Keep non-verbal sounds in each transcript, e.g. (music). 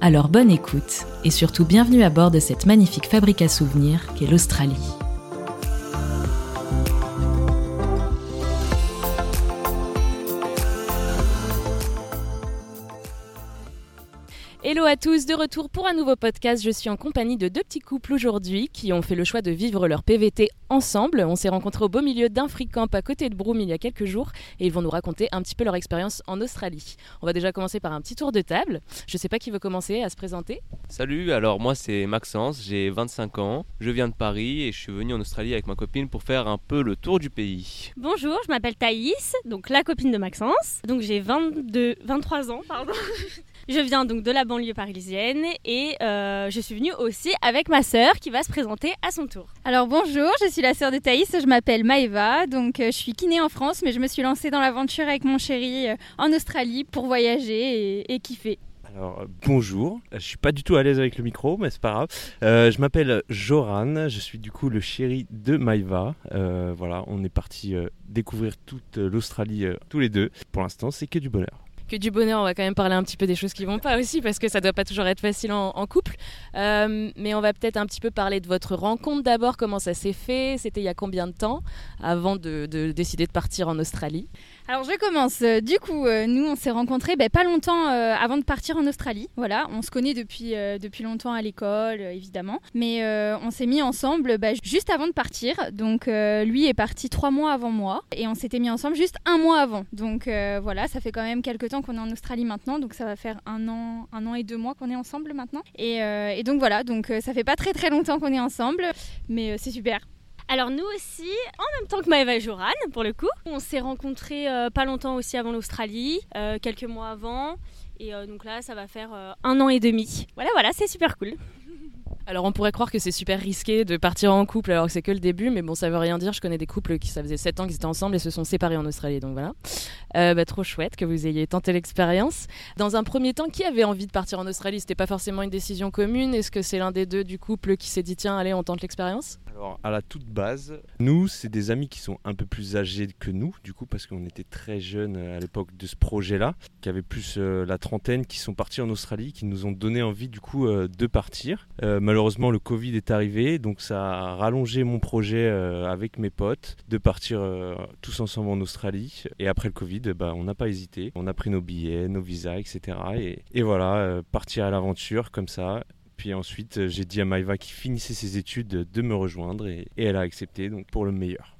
Alors bonne écoute, et surtout bienvenue à bord de cette magnifique fabrique à souvenirs qu'est l'Australie. Hello à tous, de retour pour un nouveau podcast. Je suis en compagnie de deux petits couples aujourd'hui qui ont fait le choix de vivre leur PVT ensemble. On s'est rencontrés au beau milieu d'un free camp à côté de Broome il y a quelques jours et ils vont nous raconter un petit peu leur expérience en Australie. On va déjà commencer par un petit tour de table. Je sais pas qui veut commencer à se présenter. Salut, alors moi c'est Maxence, j'ai 25 ans, je viens de Paris et je suis venu en Australie avec ma copine pour faire un peu le tour du pays. Bonjour, je m'appelle Thaïs, donc la copine de Maxence. Donc j'ai 22, 23 ans, pardon. (laughs) Je viens donc de la banlieue parisienne et euh, je suis venue aussi avec ma sœur qui va se présenter à son tour. Alors bonjour, je suis la sœur de Thaïs, je m'appelle Maëva, donc euh, je suis kiné en France mais je me suis lancée dans l'aventure avec mon chéri euh, en Australie pour voyager et, et kiffer. Alors bonjour, je suis pas du tout à l'aise avec le micro, mais c'est pas grave. Euh, je m'appelle Joran, je suis du coup le chéri de Maïva. Euh, voilà, on est parti euh, découvrir toute l'Australie tous les deux. Pour l'instant, c'est que du bonheur que du bonheur, on va quand même parler un petit peu des choses qui vont pas aussi, parce que ça doit pas toujours être facile en, couple. Euh, mais on va peut-être un petit peu parler de votre rencontre d'abord, comment ça s'est fait, c'était il y a combien de temps avant de décider de partir en Australie? Alors je commence. Euh, Du coup, euh, nous on s'est rencontrés ben, pas longtemps euh, avant de partir en Australie. Voilà, on se connaît depuis, depuis longtemps à l'école, évidemment. Mais on s'est mis ensemble ben, juste avant de partir. Donc lui est parti trois mois avant moi et on s'était mis ensemble juste un mois avant. Donc voilà, ça fait quand même quelques temps qu'on est en Australie maintenant. Donc ça va faire un an, un an et deux mois qu'on est ensemble maintenant. Et, et donc voilà, donc ça fait pas très très longtemps qu'on est ensemble, mais c'est super. Alors nous aussi, en même temps que Maëva et Joran, pour le coup, on s'est rencontrés euh, pas longtemps aussi avant l'Australie, euh, quelques mois avant. Et euh, donc là, ça va faire un an et demi. Voilà, voilà, c'est super cool. (laughs) Alors on pourrait croire que c'est super risqué de partir en couple alors que c'est que le début, mais bon ça veut rien dire. Je connais des couples qui ça faisait 7 ans qu'ils étaient ensemble et se sont séparés en Australie, donc voilà. Bah, trop chouette que vous ayez tenté l'expérience. Dans un premier temps, qui avait envie de partir en Australie? C'était pas forcément une décision commune. Est-ce que c'est l'un des deux du couple qui s'est dit tiens allez on tente l'expérience? Alors à la toute base, nous c'est des amis qui sont un peu plus âgés que nous, du coup parce qu'on était très jeunes à l'époque de ce projet-là, qui avaient plus euh, la trentaine, qui sont partis en Australie, qui nous ont donné envie du coup euh, de partir. Euh, malheureusement le Covid est arrivé, donc ça a rallongé mon projet euh, avec mes potes de partir tous ensemble en Australie. Et après le Covid, bah, on n'a pas hésité, on a pris nos billets, nos visas, etc. Et, voilà, partir à l'aventure comme ça. Puis ensuite, euh, j'ai dit à Maïva qui finissait ses études de me rejoindre et, et elle a accepté, donc pour le meilleur.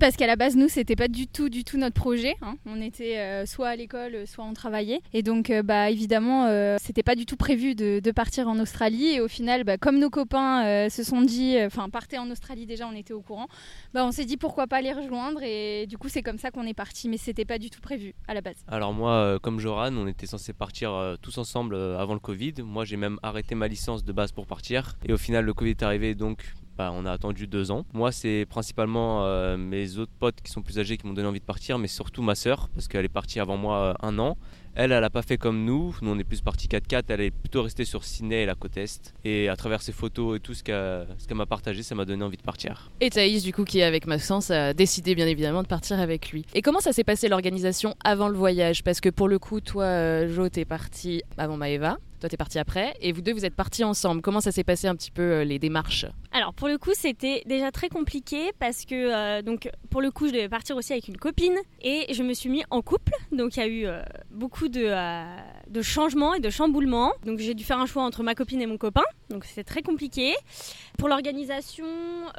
Parce qu'à la base, nous, c'était pas du tout, du tout notre projet. hein. On était euh, soit à l'école, soit on travaillait. Et donc, euh, bah, évidemment, euh, c'était pas du tout prévu de, de partir en Australie. Et au final, bah, comme nos copains euh, se sont dit, enfin, partaient en Australie déjà, on était au courant. Bah, on s'est dit pourquoi pas les rejoindre. Et du coup, c'est comme ça qu'on est parti. Mais c'était pas du tout prévu à la base. Alors moi, comme Joran, on était censé partir tous ensemble avant le Covid. Moi j'ai même arrêté ma licence de base pour partir. Et au final le Covid est arrivé donc on a attendu deux ans. Moi c'est principalement euh, mes autres potes qui sont plus âgés qui m'ont donné envie de partir, mais surtout ma sœur parce qu'elle est partie avant moi euh, un an. Elle, elle a pas fait comme nous. Nous, on est plus parti 4x4. Elle est plutôt restée sur Sydney et la côte Est. Et à travers ses photos et tout ce qu'elle m'a partagé, ça m'a donné envie de partir. Et Thaïs, du coup, qui est avec Maxence, a décidé bien évidemment de partir avec lui. Et comment ça s'est passé l'organisation avant le voyage? Parce que pour le coup, toi, euh, Jo, t'es parti avant Maëva. Toi, t'es parti après. Et vous deux, vous êtes partis ensemble. Comment ça s'est passé un petit peu euh, les démarches? Alors pour le coup, c'était déjà très compliqué parce que euh, donc pour le coup, je devais partir aussi avec une copine et je me suis mis en couple. Donc il y a eu euh, beaucoup de, euh, de changements et de chamboulements. Donc j'ai dû faire un choix entre ma copine et mon copain. Donc c'était très compliqué. Pour l'organisation,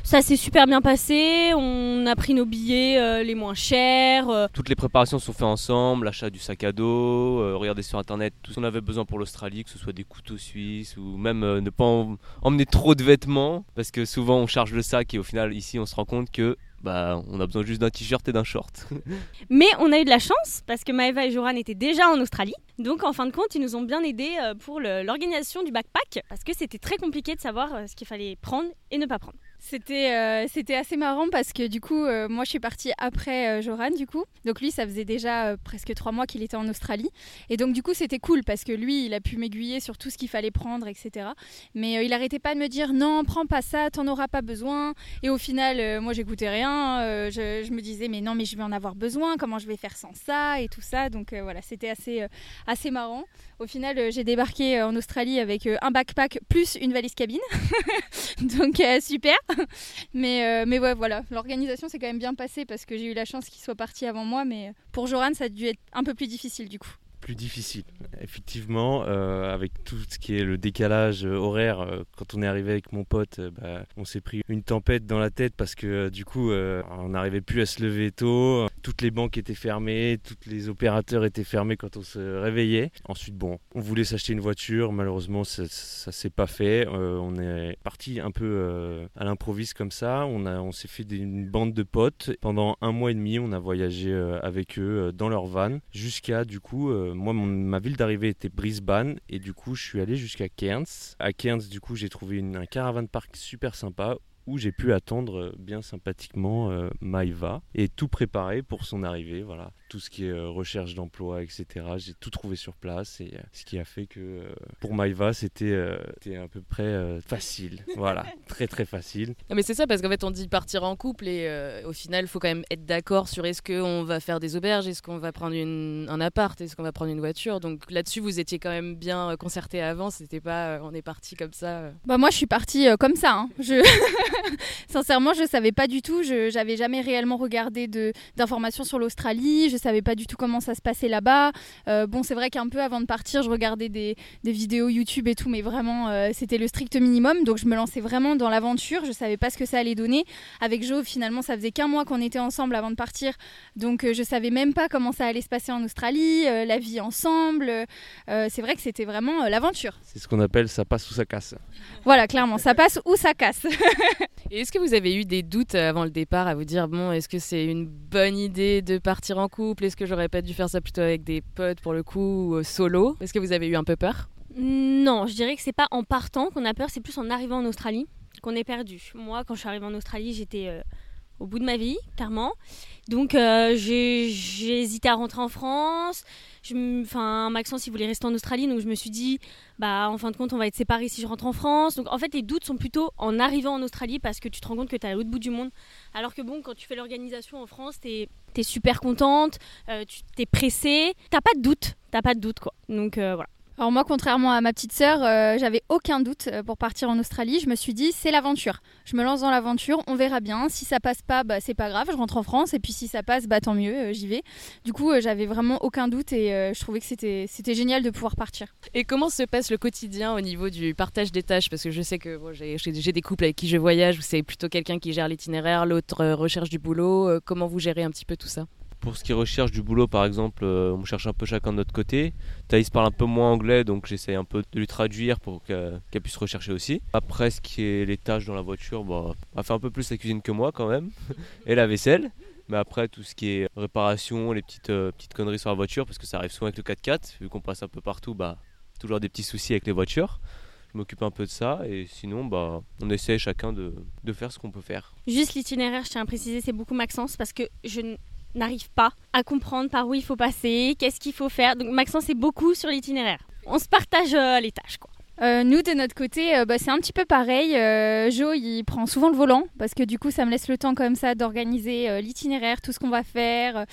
ça s'est super bien passé. On a pris nos billets euh, les moins chers. euh, Toutes les préparations sont faites ensemble, l'achat du sac à dos, regarder sur internet tout ce qu'on avait besoin pour l'Australie, que ce soit des couteaux suisses ou même ne pas en- emmener trop de vêtements parce que souvent on charge le sac et au final ici on se rend compte que bah on a besoin juste d'un t-shirt et d'un short. (laughs) Mais on a eu de la chance parce que Maëva et Joran étaient déjà en Australie. Donc en fin de compte, ils nous ont bien aidés euh, pour l'organisation du backpack parce que c'était très compliqué de savoir euh, ce qu'il fallait prendre et ne pas prendre. C'était euh, c'était assez marrant parce que du coup, euh, moi je suis partie après euh, Joran du coup. Donc lui, ça faisait déjà presque trois mois qu'il était en Australie. Et donc du coup, c'était cool parce que lui, il a pu m'aiguiller sur tout ce qu'il fallait prendre, etc. Mais il arrêtait pas de me dire non, prends pas ça, t'en auras pas besoin. Et au final, moi j'écoutais rien. Je, je, me disais mais non, mais je vais en avoir besoin. Comment je vais faire sans ça et tout ça. Donc voilà, c'était assez assez marrant. Au final, j'ai débarqué en Australie avec un backpack plus une valise cabine. (laughs) donc super. (laughs) mais, euh, mais ouais, voilà, l'organisation s'est quand même bien passée parce que j'ai eu la chance qu'il soit parti avant moi. Mais pour Joran, ça a dû être un peu plus difficile du coup plus difficile. Effectivement, euh, avec tout ce qui est le décalage euh, horaire, euh, quand on est arrivé avec mon pote, bah, on s'est pris une tempête dans la tête parce que du coup, on n'arrivait plus à se lever tôt. Toutes les banques étaient fermées, tous les opérateurs étaient fermés quand on se réveillait. Ensuite, bon, on voulait s'acheter une voiture, malheureusement, ça, ça s'est pas fait. on est parti un peu à l'improviste comme ça. On, a, on s'est fait une bande de potes. Pendant un mois et demi, on a voyagé avec eux dans leur van jusqu'à du coup moi, ma ville d'arrivée était Brisbane et du coup, je suis allé jusqu'à Cairns. À Cairns, du coup, j'ai trouvé un caravan park super sympa où j'ai pu attendre euh, bien sympathiquement euh, Maïva et tout préparer pour son arrivée. Voilà, tout ce qui est euh, recherche d'emploi, etc. J'ai tout trouvé sur place et ce qui a fait que pour Maïva c'était à peu près facile. (laughs) voilà, très très facile. mais c'est ça parce qu'en fait on dit partir en couple et au final il faut quand même être d'accord sur est-ce qu'on va faire des auberges, est-ce qu'on va prendre une, un appart, est-ce qu'on va prendre une voiture. Donc là-dessus vous étiez quand même bien concerté avant. C'était pas on est parti comme ça. Bah moi je suis partie comme ça. Hein. Je (laughs) Sincèrement, je savais pas du tout. Je n'avais jamais réellement regardé d'informations sur l'Australie. Je savais pas du tout comment ça se passait là-bas. Euh, bon, c'est vrai qu'un peu avant de partir, je regardais des, des vidéos YouTube et tout, mais vraiment, euh, c'était le strict minimum. Donc, je me lançais vraiment dans l'aventure. Je savais pas ce que ça allait donner. Avec Jo, finalement, ça faisait qu'un mois qu'on était ensemble avant de partir. Donc, euh, je savais même pas comment ça allait se passer en Australie, la vie ensemble. c'est vrai que c'était vraiment l'aventure. C'est ce qu'on appelle ça passe ou ça casse. Voilà, clairement, ça passe ou ça casse. (laughs) Est-ce que vous avez eu des doutes avant le départ à vous dire bon, est-ce que c'est une bonne idée de partir en couple? Est-ce que j'aurais pas dû faire ça plutôt avec des potes pour le coup ou euh, solo? Est-ce que vous avez eu un peu peur? Non, je dirais que c'est pas en partant qu'on a peur, c'est plus en arrivant en Australie qu'on est perdu. Moi, quand je suis arrivée en Australie, j'étais euh, au bout de ma vie, clairement. Donc euh, j'ai hésité à rentrer en France. Enfin, Maxence, il voulait rester en Australie, donc je me suis dit, bah en fin de compte, on va être séparés si je rentre en France. Donc en fait, les doutes sont plutôt en arrivant en Australie parce que tu te rends compte que tu es à l'autre bout du monde. Alors que bon, quand tu fais l'organisation en France, tu es, super contente, euh, tu t'es pressée, t'as pas de doute, t'as pas de doute quoi. Donc euh, voilà. Alors moi, contrairement à ma petite sœur, euh, j'avais aucun doute euh, pour partir en Australie. Je me suis dit, c'est l'aventure. Je me lance dans l'aventure, on verra bien. Si ça passe pas, bah, c'est pas grave, je rentre en France. Et puis si ça passe, bah, tant mieux, euh, j'y vais. Du coup, j'avais vraiment aucun doute et je trouvais que c'était, génial de pouvoir partir. Et comment se passe le quotidien au niveau du partage des tâches? Parce que je sais que j'ai, j'ai des couples avec qui je voyage où c'est plutôt quelqu'un qui gère l'itinéraire, l'autre recherche du boulot. comment vous gérez un petit peu tout ça? Pour ce qui recherche du boulot, par exemple, euh, on cherche un peu chacun de notre côté. Thaïs parle un peu moins anglais, donc j'essaie un peu de lui traduire pour qu'elle puisse rechercher aussi. Après, ce qui est les tâches dans la voiture, bah, elle fait un peu plus la cuisine que moi quand même, (laughs) et la vaisselle. Mais après, tout ce qui est réparation, les petites, euh, petites conneries sur la voiture, parce que ça arrive souvent avec le 4x4, vu qu'on passe un peu partout, bah, toujours des petits soucis avec les voitures je m'occupe un peu de ça et sinon bah on essaie chacun de, de faire ce qu'on peut faire. Juste l'itinéraire, je tiens à préciser, c'est beaucoup Maxence parce que je n'arrive pas à comprendre par où il faut passer, qu'est-ce qu'il faut faire. Donc Maxence est beaucoup sur l'itinéraire. On se partage euh, les tâches quoi. Euh, nous, de notre côté, euh, bah, c'est un petit peu pareil. Euh, Joe, il prend souvent le volant parce que du coup, ça me laisse le temps comme ça d'organiser l'itinéraire, tout ce qu'on va faire,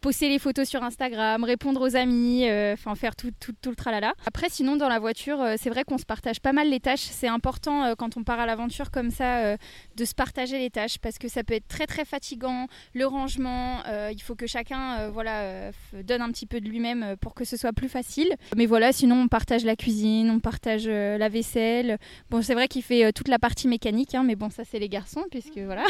poster les photos sur Instagram, répondre aux amis, enfin faire tout, tout, tout, le tralala. Après, sinon, dans la voiture, c'est vrai qu'on se partage pas mal les tâches. C'est important quand on part à l'aventure comme ça de se partager les tâches parce que ça peut être très très fatigant. Le rangement, il faut que chacun voilà, donne un petit peu de lui-même pour que ce soit plus facile. Mais voilà, sinon, on partage la cuisine, on partage euh, la vaisselle. Bon, c'est vrai qu'il fait euh, toute la partie mécanique, hein, mais bon, ça c'est les garçons, puisque voilà,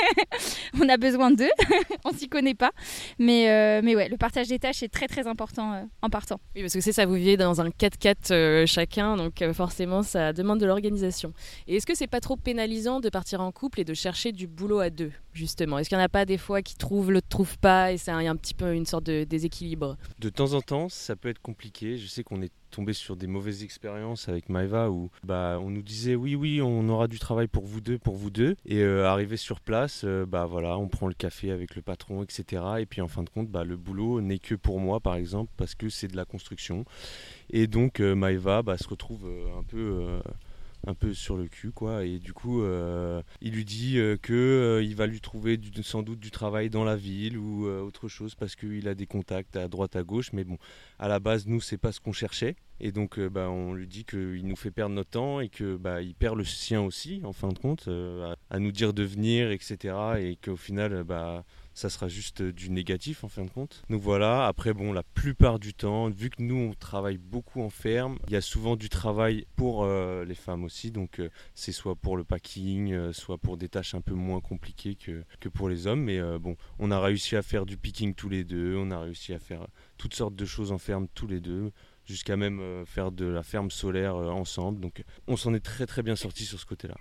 (laughs) on a besoin d'eux, (laughs) on s'y connaît pas. Mais, euh, mais ouais, le partage des tâches est très très important en partant. Oui, parce que c'est ça, vous vivez dans un 4x4 chacun, donc forcément ça demande de l'organisation. Et est-ce que c'est pas trop pénalisant de partir en couple et de chercher du boulot à deux, justement? Est-ce qu'il n'y en a pas des fois qui trouvent, l'autre trouve pas, et c'est un, un petit peu une sorte de déséquilibre? De temps en temps, ça peut être compliqué. Je sais qu'on est tombé sur des mauvaises expériences avec Maeva où bah, on nous disait oui, oui, on aura du travail pour vous deux, pour vous deux. Et euh, arrivé sur place, euh, bah voilà, on prend le café avec le patron, etc. Et puis en fin de compte, bah, le boulot n'est que pour moi, par exemple, parce que c'est de la construction. Et donc Maeva bah, se retrouve un peu un peu sur le cul quoi. Et du coup euh, il lui dit euh, que euh, il va lui trouver sans doute du travail dans la ville ou autre chose parce qu'il a des contacts à droite à gauche. Mais bon à la base nous c'est pas ce qu'on cherchait. Et donc bah, on lui dit qu'il nous fait perdre notre temps et que bah, il perd le sien aussi en fin de compte à, à, nous dire de venir etc et qu'au final bah ça sera juste euh, du négatif en fin de compte. Donc voilà, après bon, la plupart du temps, vu que nous on travaille beaucoup en ferme, il y a souvent du travail pour euh, les femmes aussi, donc euh, c'est soit pour le packing, soit pour des tâches un peu moins compliquées que, que pour les hommes, mais bon, on a réussi à faire du picking tous les deux, on a réussi à faire toutes sortes de choses en ferme tous les deux jusqu'à même euh, faire de la ferme solaire euh, ensemble. Donc on s'en est très très bien sorti sur ce côté-là.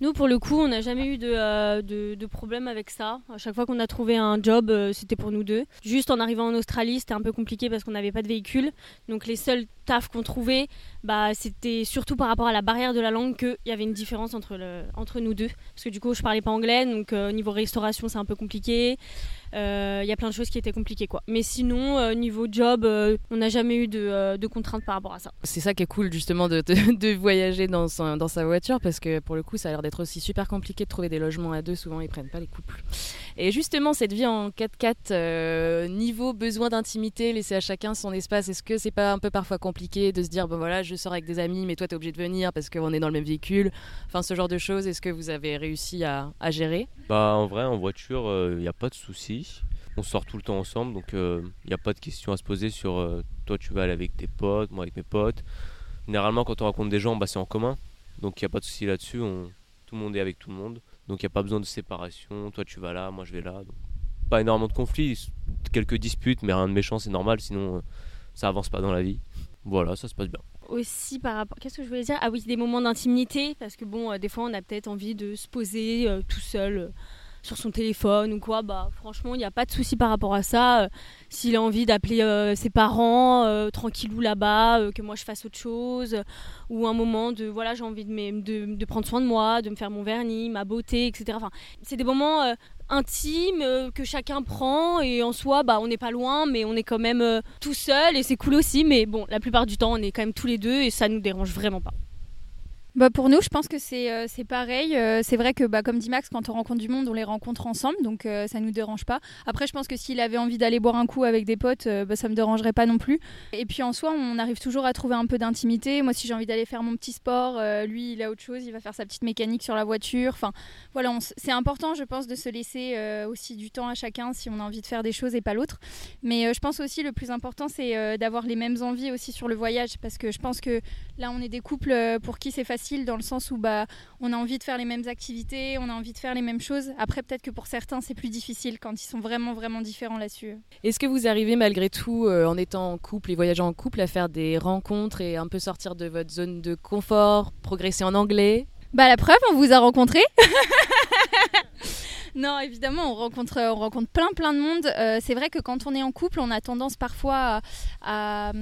Nous pour le coup on n'a jamais eu de, euh, de, de, problème avec ça. À chaque fois qu'on a trouvé un job c'était pour nous deux. Juste en arrivant en Australie c'était un peu compliqué parce qu'on n'avait pas de véhicule. Donc les seuls tafs qu'on trouvait bah, c'était surtout par rapport à la barrière de la langue qu'il y avait une différence entre, entre nous deux. Parce que du coup je parlais pas anglais donc au niveau restauration c'est un peu compliqué. Il euh, y a plein de choses qui étaient compliquées quoi. Mais sinon, euh, niveau job, euh, on n'a jamais eu de, contraintes par rapport à ça. C'est ça qui est cool justement de, de, (laughs) voyager dans, dans sa voiture parce que pour le coup, ça a l'air d'être aussi super compliqué de trouver des logements à deux. Souvent, ils prennent pas les couples. Et justement, cette vie en 4x4, niveau besoin d'intimité, laisser à chacun son espace, est-ce que c'est pas un peu parfois compliqué de se dire, bon voilà, je sors avec des amis, mais toi, tu es obligé de venir parce qu'on est dans le même véhicule Enfin, ce genre de choses, est-ce que vous avez réussi à, gérer? Bah, en vrai, en voiture, il n'y a pas de souci. On sort tout le temps ensemble, donc il euh, n'y a pas de question à se poser sur euh, toi tu vas aller avec tes potes, moi avec mes potes. Généralement, quand on rencontre des gens, bah, c'est en commun, donc il n'y a pas de souci là-dessus. Tout le monde est avec tout le monde, donc il n'y a pas besoin de séparation. Toi tu vas là, moi je vais là. Pas énormément de conflits, quelques disputes, mais rien de méchant, c'est normal, sinon euh, ça avance pas dans la vie. Voilà, ça se passe bien aussi par rapport. Qu'est-ce que je voulais dire? Ah oui, des moments d'intimité, parce que bon, des fois on a peut-être envie de se poser tout seul sur son téléphone ou quoi, bah franchement, il n'y a pas de souci par rapport à ça. Euh, s'il a envie d'appeler euh, ses parents euh, tranquillou là-bas, que moi je fasse autre chose, ou un moment de voilà, j'ai envie de, de, prendre soin de moi, de me faire mon vernis, ma beauté, etc. Enfin, c'est des moments intimes que chacun prend et en soi, bah on n'est pas loin, mais on est quand même tout seul et c'est cool aussi. Mais bon, la plupart du temps, on est quand même tous les deux et ça nous dérange vraiment pas. Bah pour nous, je pense que c'est euh, pareil. Euh, c'est vrai que, bah, comme dit Max, quand on rencontre du monde, on les rencontre ensemble, donc euh, ça nous dérange pas. Après, je pense que s'il avait envie d'aller boire un coup avec des potes, bah, ça me dérangerait pas non plus. Et puis en soi, on arrive toujours à trouver un peu d'intimité. Moi, si j'ai envie d'aller faire mon petit sport, lui, il a autre chose, il va faire sa petite mécanique sur la voiture. Enfin, voilà, c'est important, je pense, de se laisser aussi du temps à chacun si on a envie de faire des choses et pas l'autre. Mais je pense aussi le plus important, c'est d'avoir les mêmes envies aussi sur le voyage, parce que je pense que là, on est des couples pour qui c'est facile dans le sens où bah, on a envie de faire les mêmes activités, on a envie de faire les mêmes choses. Après, peut-être que pour certains, c'est plus difficile quand ils sont vraiment, vraiment différents là-dessus. Est-ce que vous arrivez malgré tout, euh, en étant en couple et voyageant en couple, à faire des rencontres et un peu sortir de votre zone de confort, progresser en anglais? Bah la preuve, on vous a rencontré (laughs) Non, évidemment, on rencontre, on rencontre plein plein de monde. Euh, c'est vrai que quand on est en couple, on a tendance parfois à,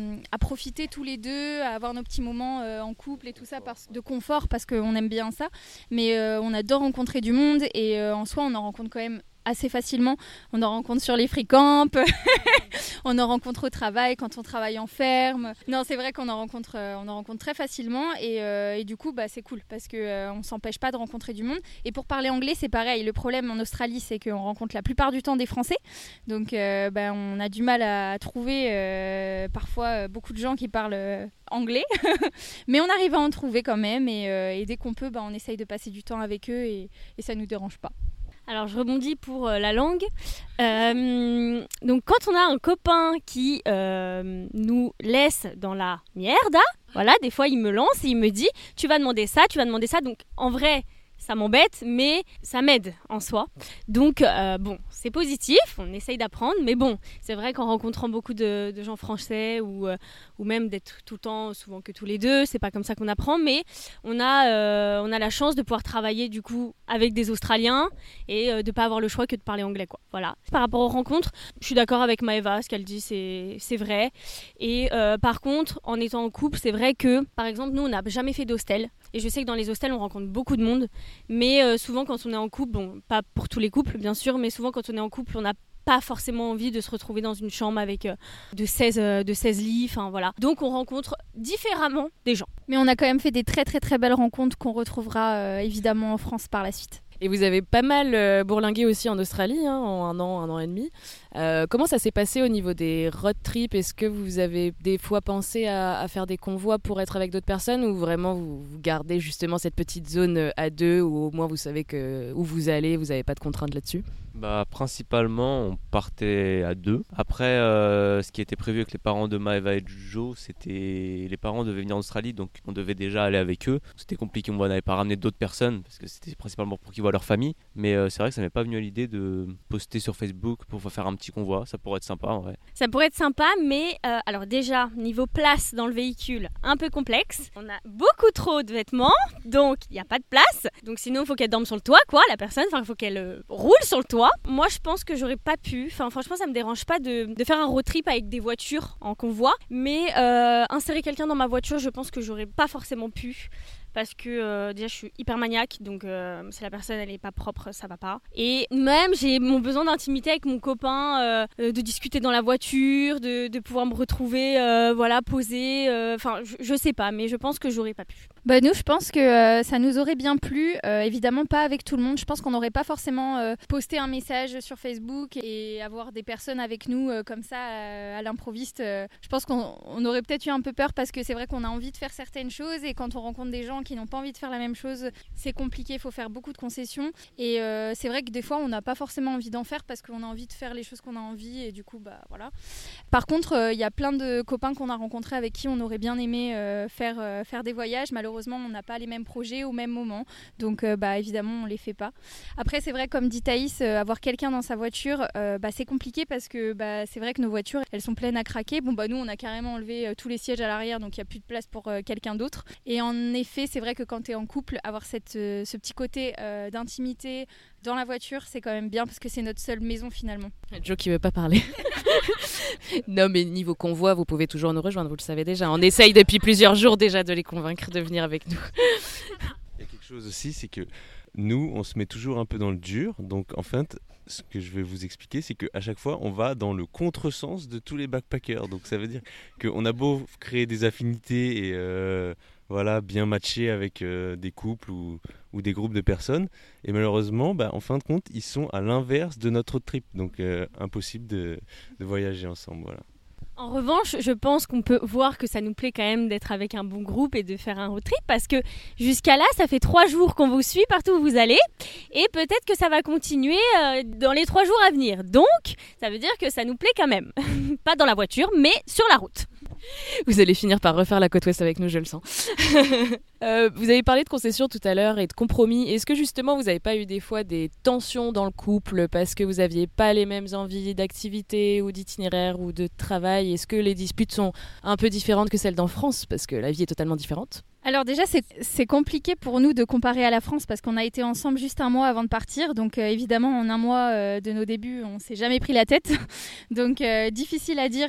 profiter tous les deux, à avoir nos petits moments euh, en couple et tout ça de confort parce qu'on aime bien ça. Mais euh, on adore rencontrer du monde et en soi, on en rencontre quand même assez facilement. On en rencontre sur les free camps, (laughs) on en rencontre au travail quand on travaille en ferme. Non, c'est vrai qu'on en rencontre, euh, on en rencontre très facilement et, euh, du coup, bah, c'est cool parce que euh, on s'empêche pas de rencontrer du monde. Et pour parler anglais, c'est pareil. Le problème en Australie, c'est qu'on rencontre la plupart du temps des Français, donc bah, on a du mal à trouver parfois beaucoup de gens qui parlent anglais, (laughs) mais on arrive à en trouver quand même et, dès qu'on peut, bah, on essaye de passer du temps avec eux et, et ça nous dérange pas. Alors je rebondis pour euh, la langue. Euh, donc quand on a un copain qui euh, nous laisse dans la merde, voilà, des fois il me lance et il me dit tu vas demander ça, tu vas demander ça. Donc en vrai ça m'embête, mais ça m'aide en soi. Donc, euh, bon, c'est positif, on essaye d'apprendre, mais bon, c'est vrai qu'en rencontrant beaucoup de, gens français ou, euh, ou même d'être tout le temps, souvent que tous les deux, c'est pas comme ça qu'on apprend, mais on a, euh, on a la chance de pouvoir travailler du coup avec des Australiens et de pas avoir le choix que de parler anglais, quoi. Voilà. Par rapport aux rencontres, je suis d'accord avec Maeva, ce qu'elle dit, c'est vrai. Et par contre, en étant en couple, c'est vrai que, par exemple, nous, on n'a jamais fait d'hostel. Et je sais que dans les hostels, on rencontre beaucoup de monde. Mais euh, souvent, quand on est en couple, bon, pas pour tous les couples, bien sûr, mais souvent, quand on est en couple, on n'a pas forcément envie de se retrouver dans une chambre avec euh, de, 16, euh, de 16 lits, enfin voilà. Donc on rencontre différemment des gens. Mais on a quand même fait des très très très belles rencontres qu'on retrouvera évidemment en France par la suite. Et vous avez pas mal bourlingué aussi en Australie, hein, en un an, un an et demi. Euh, comment ça s'est passé au niveau des road trips? Est-ce que vous avez des fois pensé à, faire des convois pour être avec d'autres personnes? Ou vraiment vous, gardez justement cette petite zone euh, à deux où au moins vous savez où vous allez, vous n'avez pas de contraintes là-dessus? Bah, Principalement, on partait à deux. Après, euh, ce qui était prévu avec les parents de Maeva et Joe, c'était les parents devaient venir en Australie, donc on devait déjà aller avec eux. C'était compliqué, on n'avait pas ramené d'autres personnes parce que c'était principalement pour qu'ils voient leur famille. Mais c'est vrai que ça m'est pas venu à l'idée de poster sur Facebook pour faire un petit qu'on voit. Ça pourrait être sympa en vrai. Ça pourrait être sympa, mais euh, alors déjà, niveau place dans le véhicule, un peu complexe. On a beaucoup trop de vêtements, donc il n'y a pas de place. Donc sinon, il faut qu'elle dorme sur le toit, quoi, la personne. Enfin, il faut qu'elle euh, roule sur le toit. Moi, je pense que j'aurais pas pu. Enfin, franchement, ça me dérange pas de, faire un road trip avec des voitures en convoi. Mais euh, insérer quelqu'un dans ma voiture, je pense que j'aurais pas forcément pu parce que euh, déjà je suis hyper maniaque, donc euh, si la personne elle est pas propre, ça va pas. Et même j'ai mon besoin d'intimité avec mon copain, euh, de discuter dans la voiture, de, pouvoir me retrouver, voilà, poser. Enfin, je, je, sais pas, mais je pense que j'aurais pas pu. Bah nous, je pense que ça nous aurait bien plu. évidemment pas avec tout le monde. Je pense qu'on n'aurait pas forcément posté un message sur Facebook et avoir des personnes avec nous comme ça à l'improviste. je pense qu'on aurait peut-être eu un peu peur parce que c'est vrai qu'on a envie de faire certaines choses et quand on rencontre des gens qui n'ont pas envie de faire la même chose, c'est compliqué, il faut faire beaucoup de concessions. Et euh, c'est vrai que des fois, on n'a pas forcément envie d'en faire parce qu'on a envie de faire les choses qu'on a envie et du coup, bah voilà. Par contre, euh, il y a plein de copains qu'on a rencontrés avec qui on aurait bien aimé euh, faire, faire des voyages. Malheureusement, on n'a pas les mêmes projets au même moment. Donc, bah évidemment, on les fait pas. Après, c'est vrai, comme dit Thaïs, avoir quelqu'un dans sa voiture, bah, c'est compliqué parce que bah, c'est vrai que nos voitures, elles sont pleines à craquer. Bon, bah nous, on a carrément enlevé tous les sièges à l'arrière, donc il n'y a plus de place pour quelqu'un d'autre. Et en effet, c'est vrai que quand tu es en couple, avoir cette, euh, ce petit côté euh, d'intimité dans la voiture, c'est quand même bien parce que c'est notre seule maison finalement. Joe qui veut pas parler. (laughs) non, mais niveau convoi, vous pouvez toujours nous rejoindre, vous le savez déjà. On essaye depuis plusieurs jours déjà de les convaincre de venir avec nous. Il y a quelque chose aussi, c'est que nous, on se met toujours un peu dans le dur. Donc, en fait, ce que je vais vous expliquer, c'est qu'à chaque fois, on va dans le contresens de tous les backpackers. Donc, ça veut dire qu'on a beau créer des affinités et euh, voilà, bien matché avec euh, des couples ou, des groupes de personnes. Et malheureusement, bah, en fin de compte, ils sont à l'inverse de notre trip. Donc euh, impossible de, voyager ensemble. En revanche, je pense qu'on peut voir que ça nous plaît quand même d'être avec un bon groupe et de faire un road trip parce que jusqu'à là, ça fait trois jours qu'on vous suit partout où vous allez et peut-être que ça va continuer euh, dans les trois jours à venir. Donc, ça veut dire que ça nous plaît quand même. (laughs) Pas dans la voiture, mais sur la route. (laughs) Vous allez finir par refaire la côte ouest avec nous, je le sens. (laughs) Euh, vous avez parlé de concessions tout à l'heure et de compromis. Est-ce que justement vous n'avez pas eu des fois des tensions dans le couple parce que vous n'aviez pas les mêmes envies d'activité ou d'itinéraire ou de travail? Est-ce que les disputes sont un peu différentes que celles d'en France? Parce que la vie est totalement différente alors déjà, c'est compliqué pour nous de comparer à la France parce qu'on a été ensemble juste un mois avant de partir. Donc euh, évidemment, en un mois euh, de nos débuts, on s'est jamais pris la tête. (laughs) donc euh, difficile à dire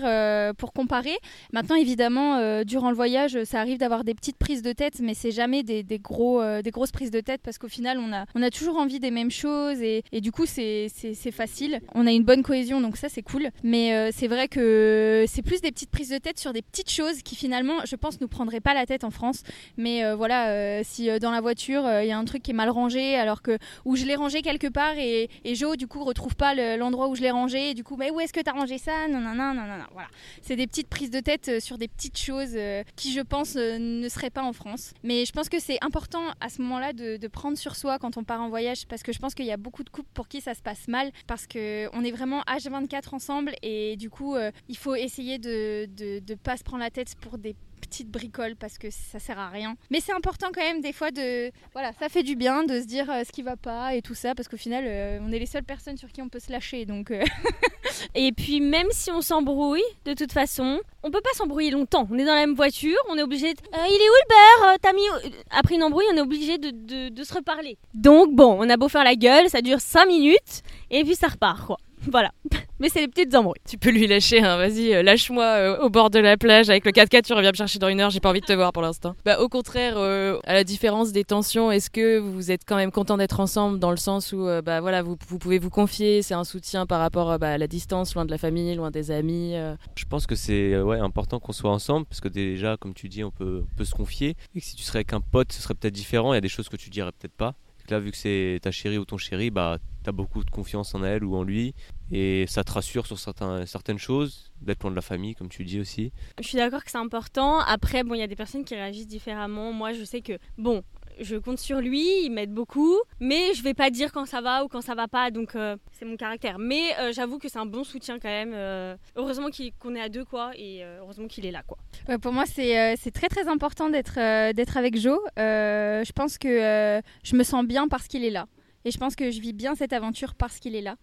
pour comparer. Maintenant, évidemment, durant le voyage, ça arrive d'avoir des petites prises de tête, mais c'est jamais des, gros, des grosses prises de tête parce qu'au final, on a, on a toujours envie des mêmes choses et, et du coup, c'est facile. On a une bonne cohésion, donc ça, c'est cool. Mais c'est vrai que c'est plus des petites prises de tête sur des petites choses qui finalement, je pense, nous prendraient pas la tête en France. Mais euh, voilà, euh, si euh, dans la voiture il y a un truc qui est mal rangé, alors que où je l'ai rangé quelque part et, et Joe du coup retrouve pas l'endroit où je l'ai rangé, et du coup mais où est-ce que tu as rangé ça? Non non non non non voilà. C'est des petites prises de tête sur des petites choses qui je pense ne seraient pas en France. Mais je pense que c'est important à ce moment-là de, de, prendre sur soi quand on part en voyage parce que je pense qu'il y a beaucoup de couples pour qui ça se passe mal parce que on est vraiment H24 ensemble et du coup il faut essayer de ne pas se prendre la tête pour des petites bricoles parce que ça sert à rien. Mais c'est important quand même des fois de, voilà, ça fait du bien de se dire ce qui va pas et tout ça parce qu'au final, on est les seules personnes sur qui on peut se lâcher. Donc, (laughs) et puis même si on s'embrouille, de toute façon, on peut pas s'embrouiller longtemps. On est dans la même voiture, on est obligé. De... il est où le beurre T'as mis après une embrouille, on est obligé de, de, de se reparler. Donc bon, on a beau faire la gueule, ça dure 5 minutes et puis ça repart quoi. Voilà. (laughs) Mais c'est les petites embrouilles. Tu peux lui lâcher, hein. vas-y, euh, lâche-moi euh, au bord de la plage avec le 4x4, tu reviens me chercher dans une heure, j'ai pas envie de te voir pour l'instant. Bah, au contraire, euh, à la différence des tensions, est-ce que vous êtes quand même content d'être ensemble dans le sens où bah, voilà, vous, vous pouvez vous confier, c'est un soutien par rapport bah, à la distance, loin de la famille, loin des amis Je pense que c'est ouais, important qu'on soit ensemble parce que déjà, comme tu dis, on peut, on peut se confier. Et que si tu serais avec un pote, ce serait peut-être différent, il y a des choses que tu dirais peut-être pas. Là, vu que c'est ta chérie ou ton chéri, bah, tu as beaucoup de confiance en elle ou en lui. Et ça te rassure sur certains, certaines choses, d'être loin de la famille, comme tu dis aussi. Je suis d'accord que c'est important. Après, bon, il y a des personnes qui réagissent différemment. Moi, je sais que, bon, je compte sur lui, il m'aide beaucoup, mais je vais pas dire quand ça va ou quand ça va pas, donc euh, c'est mon caractère. Mais euh, j'avoue que c'est un bon soutien quand même. Euh, heureusement qu'on est à deux, quoi, et heureusement qu'il est là, quoi. pour moi, c'est très très important d'être d'être avec Joe. je pense que je me sens bien parce qu'il est là. Et je pense que je vis bien cette aventure parce qu'il est là.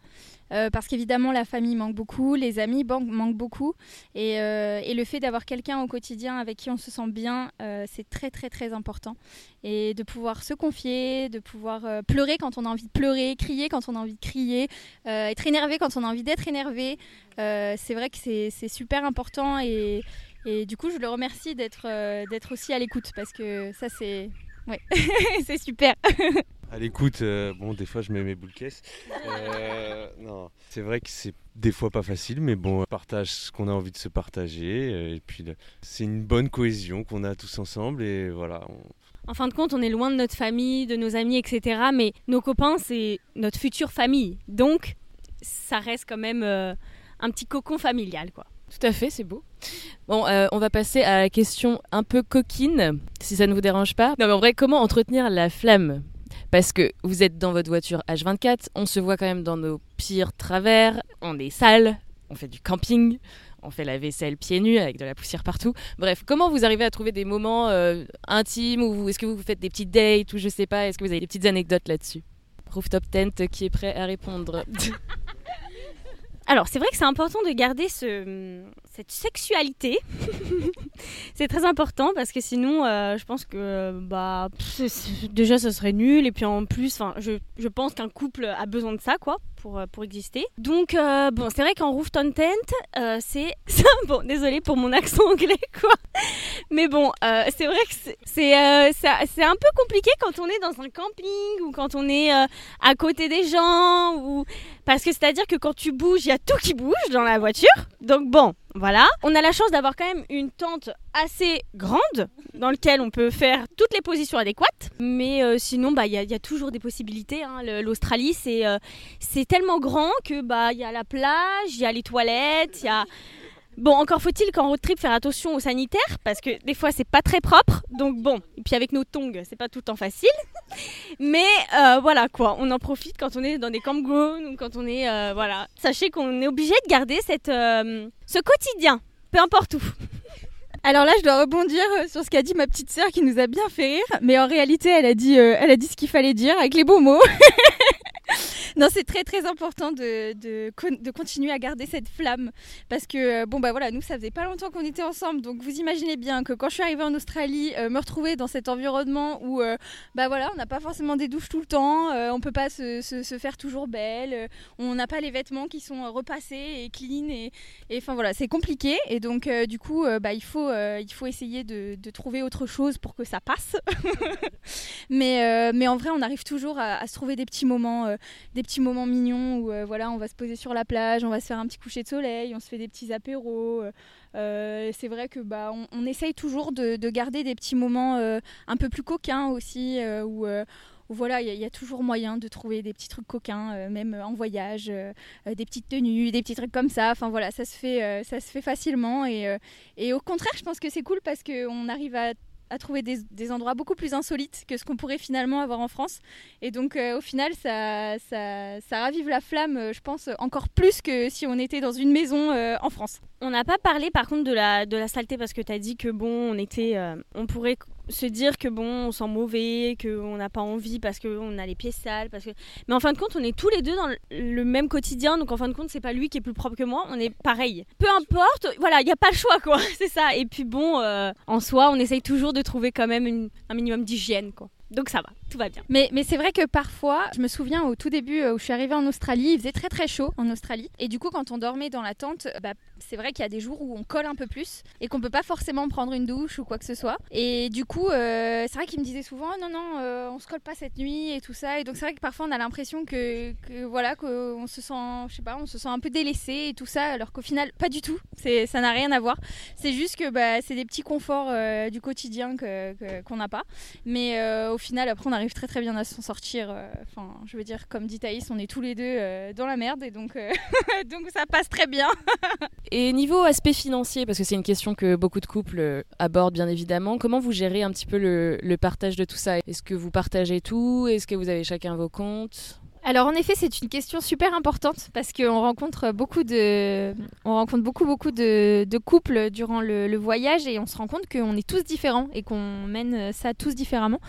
Euh, parce qu'évidemment, la famille manque beaucoup, les amis manquent beaucoup. Euh, et, le fait d'avoir quelqu'un au quotidien avec qui on se sent bien, euh, c'est très, très, très important. Et de pouvoir se confier, de pouvoir pleurer quand on a envie de pleurer, crier quand on a envie de crier, être énervé quand on a envie d'être énervé. c'est vrai que c'est super important. Et, et, du coup, je le remercie d'être aussi à l'écoute parce que ça, c'est ouais. (laughs) c'est super. (laughs) à l'écoute, euh, bon, des fois je mets mes boules caisses. Euh, non, c'est vrai que c'est des fois pas facile, mais bon, on partage ce qu'on a envie de se partager. Euh, et puis c'est une bonne cohésion qu'on a tous ensemble. Et voilà. En fin de compte, on est loin de notre famille, de nos amis, etc. Mais nos copains, c'est notre future famille. Donc, ça reste quand même un petit cocon familial, quoi. Tout à fait, c'est beau. Bon, on va passer à la question un peu coquine, si ça ne vous dérange pas. Non, mais en vrai, comment entretenir la flamme? Parce que vous êtes dans votre voiture H24, on se voit quand même dans nos pires travers, on est sale, on fait du camping, on fait la vaisselle pieds nus avec de la poussière partout. Bref, comment vous arrivez à trouver des moments euh, intimes ou est-ce que vous faites des petites dates ou je sais pas, est-ce que vous avez des petites anecdotes là-dessus? Rooftop Tent qui est prêt à répondre? (laughs) Alors, c'est vrai que c'est important de garder ce, cette sexualité. (laughs) c'est très important parce que sinon, euh, je pense que bah, déjà, ça serait nul. Et puis en plus, je pense qu'un couple a besoin de ça, quoi. Pour, euh, pour, exister. Donc, euh, bon, c'est vrai qu'en rooftop tent, c'est. (laughs) bon, désolé pour mon accent anglais, quoi. Mais bon, c'est vrai que c'est un peu compliqué quand on est dans un camping ou quand on est à côté des gens. Ou... Parce que c'est-à-dire que quand tu bouges, il y a tout qui bouge dans la voiture. Donc, bon, voilà. On a la chance d'avoir quand même une tente assez grande dans laquelle on peut faire toutes les positions adéquates. Mais euh, sinon, bah, il y, a toujours des possibilités. Hein. L'Australie, euh, c'est tellement grand que bah il y a la plage, il y a les toilettes, il y a Bon, encore faut-il qu'en road trip faire attention aux sanitaires parce que des fois c'est pas très propre. Donc bon, et puis avec nos tongs, c'est pas tout le temps facile. (laughs) Mais euh, voilà quoi, on en profite quand on est dans des campgrounds ou quand on est euh, voilà. Sachez qu'on est obligé de garder cette euh, ce quotidien, peu importe où. (laughs) Alors là, je dois rebondir sur ce qu'a dit ma petite sœur qui nous a bien fait rire, mais en réalité, elle a dit, elle a dit ce qu'il fallait dire avec les beaux mots. (laughs) (laughs) non, c'est très très important de, de, de, continuer à garder cette flamme. Parce que euh, bon bah voilà, nous ça faisait pas longtemps qu'on était ensemble, donc vous imaginez bien que quand je suis arrivée en Australie, euh, me retrouver dans cet environnement où euh, bah voilà, on n'a pas forcément des douches tout le temps, on peut pas se, se, faire toujours belle, on n'a pas les vêtements qui sont repassés et clean et enfin voilà, c'est compliqué. Et donc du coup bah il faut il faut essayer de, trouver autre chose pour que ça passe. (laughs) mais mais en vrai, on arrive toujours à, se trouver des petits moments petits moments mignons où euh, voilà, on va se poser sur la plage, on va se faire un petit coucher de soleil, on se fait des petits apéros. Euh, euh, c'est vrai que bah, on, essaye toujours de, garder des petits moments un peu plus coquins aussi, où, voilà, il y, a toujours moyen de trouver des petits trucs coquins, même en voyage, des petites tenues, des petits trucs comme ça. Enfin voilà, ça se fait, ça se fait facilement. Et, et au contraire, je pense que c'est cool parce qu'on arrive à à trouver des, endroits beaucoup plus insolites que ce qu'on pourrait finalement avoir en France. Et donc au final, ça, ça, ça, ravive la flamme, je pense, encore plus que si on était dans une maison en France. On n'a pas parlé par contre de la, de la saleté parce que tu as dit que bon, on était, on pourrait se dire que bon, on sent mauvais, qu'on n'a pas envie parce qu'on a les pieds sales, parce que. Mais en fin de compte, on est tous les deux dans le même quotidien, donc en fin de compte, c'est pas lui qui est plus propre que moi, on est pareil. Peu importe, voilà, il n'y a pas le choix, quoi, (laughs) c'est ça. Et puis bon, euh, en soi, on essaye toujours de trouver quand même un minimum d'hygiène, quoi. Donc ça va, tout va bien. Mais, mais c'est vrai que parfois, je me souviens au tout début euh, où je suis arrivée en Australie, il faisait très très chaud en Australie. Et du coup, quand on dormait dans la tente, bah, c'est vrai qu'il y a des jours où on colle un peu plus et qu'on peut pas forcément prendre une douche ou quoi que ce soit. Et du coup, euh, c'est vrai qu'il me disait souvent non non, euh, on se colle pas cette nuit et tout ça. Et donc c'est vrai que parfois on a l'impression que, voilà qu'on se sent, je sais pas, on se sent un peu délaissé et tout ça, alors qu'au final pas du tout. Ça n'a rien à voir. C'est juste que bah, c'est des petits conforts du quotidien que qu'on n'a pas. Mais au final, après, on arrive très très bien à s'en sortir. Euh, enfin, je veux dire, comme dit Thaïs, on est tous les deux euh, dans la merde et donc, euh, (laughs) donc ça passe très bien. (laughs) et niveau aspect financier, parce que c'est une question que beaucoup de couples abordent bien évidemment, comment vous gérez un petit peu le, le partage de tout ça? Est-ce que vous partagez tout? Est-ce que vous avez chacun vos comptes? Alors en effet, c'est une question super importante parce qu'on rencontre beaucoup de, on rencontre beaucoup beaucoup de, couples durant le, voyage et on se rend compte qu'on est tous différents et qu'on mène ça tous différemment.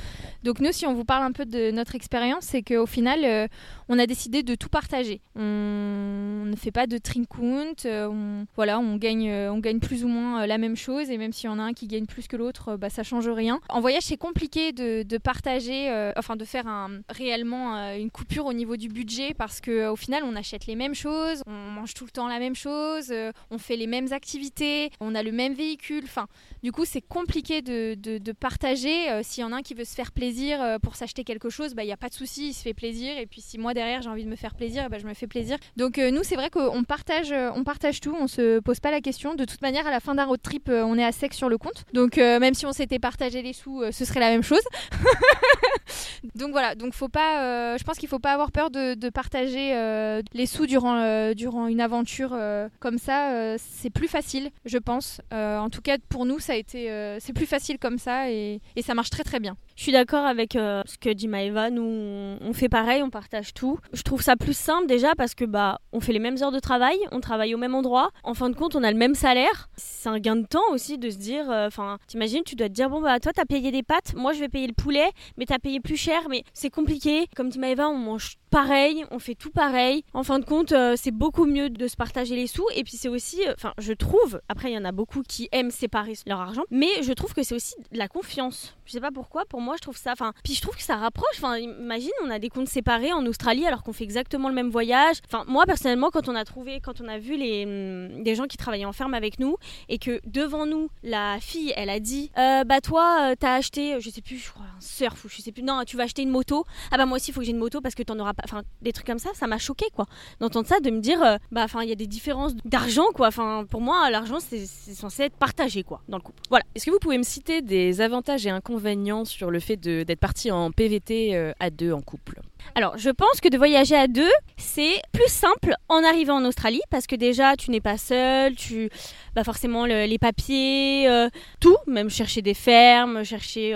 Donc nous, si on vous parle un peu de notre expérience, c'est qu'au final, euh, on a décidé de tout partager. On ne fait pas de trinkount, euh, on, voilà, on gagne, euh, on gagne plus ou moins la même chose et même s'il y en a un qui gagne plus que l'autre, bah ça change rien. En voyage, c'est compliqué de, partager, enfin de faire un, réellement une coupure au niveau du budget parce que au final on achète les mêmes choses, on mange tout le temps la même chose, euh, on fait les mêmes activités, on a le même véhicule. Enfin, du coup c'est compliqué de, partager. Euh, s'il y en a un qui veut se faire plaisir euh, pour s'acheter quelque chose, bah, il n'y a pas de souci, il se fait plaisir. Et puis si moi derrière j'ai envie de me faire plaisir, bah, je me fais plaisir. Donc nous c'est vrai qu'on partage, on partage tout, on se pose pas la question. De toute manière à la fin d'un road trip on est à sec sur le compte. Donc même si on s'était partagé les sous, ce serait la même chose. (laughs) donc voilà, donc faut pas, je pense qu'il faut pas avoir peur de, partager euh, les sous durant, euh, durant une aventure euh, comme ça. c'est plus facile, je pense. en tout cas, pour nous, ça a été, c'est plus facile comme ça et, et, ça marche très très bien. Je suis d'accord avec ce que dit Maëva. Nous, on, fait pareil, on partage tout. Je trouve ça plus simple déjà parce que bah, on fait les mêmes heures de travail, on travaille au même endroit. En fin de compte, on a le même salaire. C'est un gain de temps aussi de se dire, enfin, t'imagines, tu dois te dire bon bah toi t'as payé des pâtes, moi je vais payer le poulet, mais t'as payé plus cher, mais c'est compliqué. Comme dit Maëva, on mange pareil, on fait tout pareil. En fin de compte, euh, c'est beaucoup mieux de se partager les sous. Et puis c'est aussi, euh, enfin, je trouve, après il y en a beaucoup qui aiment séparer leur argent, mais je trouve que c'est aussi de la confiance. Je sais pas pourquoi, pour moi je trouve ça, enfin, puis je trouve que ça rapproche. Enfin, imagine, on a des comptes séparés en Australie alors qu'on fait exactement le même voyage. Enfin, moi personnellement, quand on a trouvé, quand on a vu les hum, des gens qui travaillaient en ferme avec nous et que devant nous, la fille, elle a dit, euh, bah toi, t'as acheté, je sais plus, je crois un surf ou je sais plus, non, tu vas acheter une moto. Ah bah moi aussi, il faut que j'ai une moto parce que t'en auras pas enfin des trucs comme ça, ça m'a choqué quoi. D'entendre ça, de me dire, euh, bah enfin il y a des différences d'argent quoi. Enfin pour moi l'argent c'est censé être partagé quoi dans le couple. Voilà. Est-ce que vous pouvez me citer des avantages et inconvénients sur le fait d'être parti en PVT euh, à deux en couple? Alors, je pense que de voyager à deux, c'est plus simple en arrivant en Australie parce que déjà, tu n'es pas seul, tu, bah forcément les papiers, euh, tout, même chercher des fermes, chercher.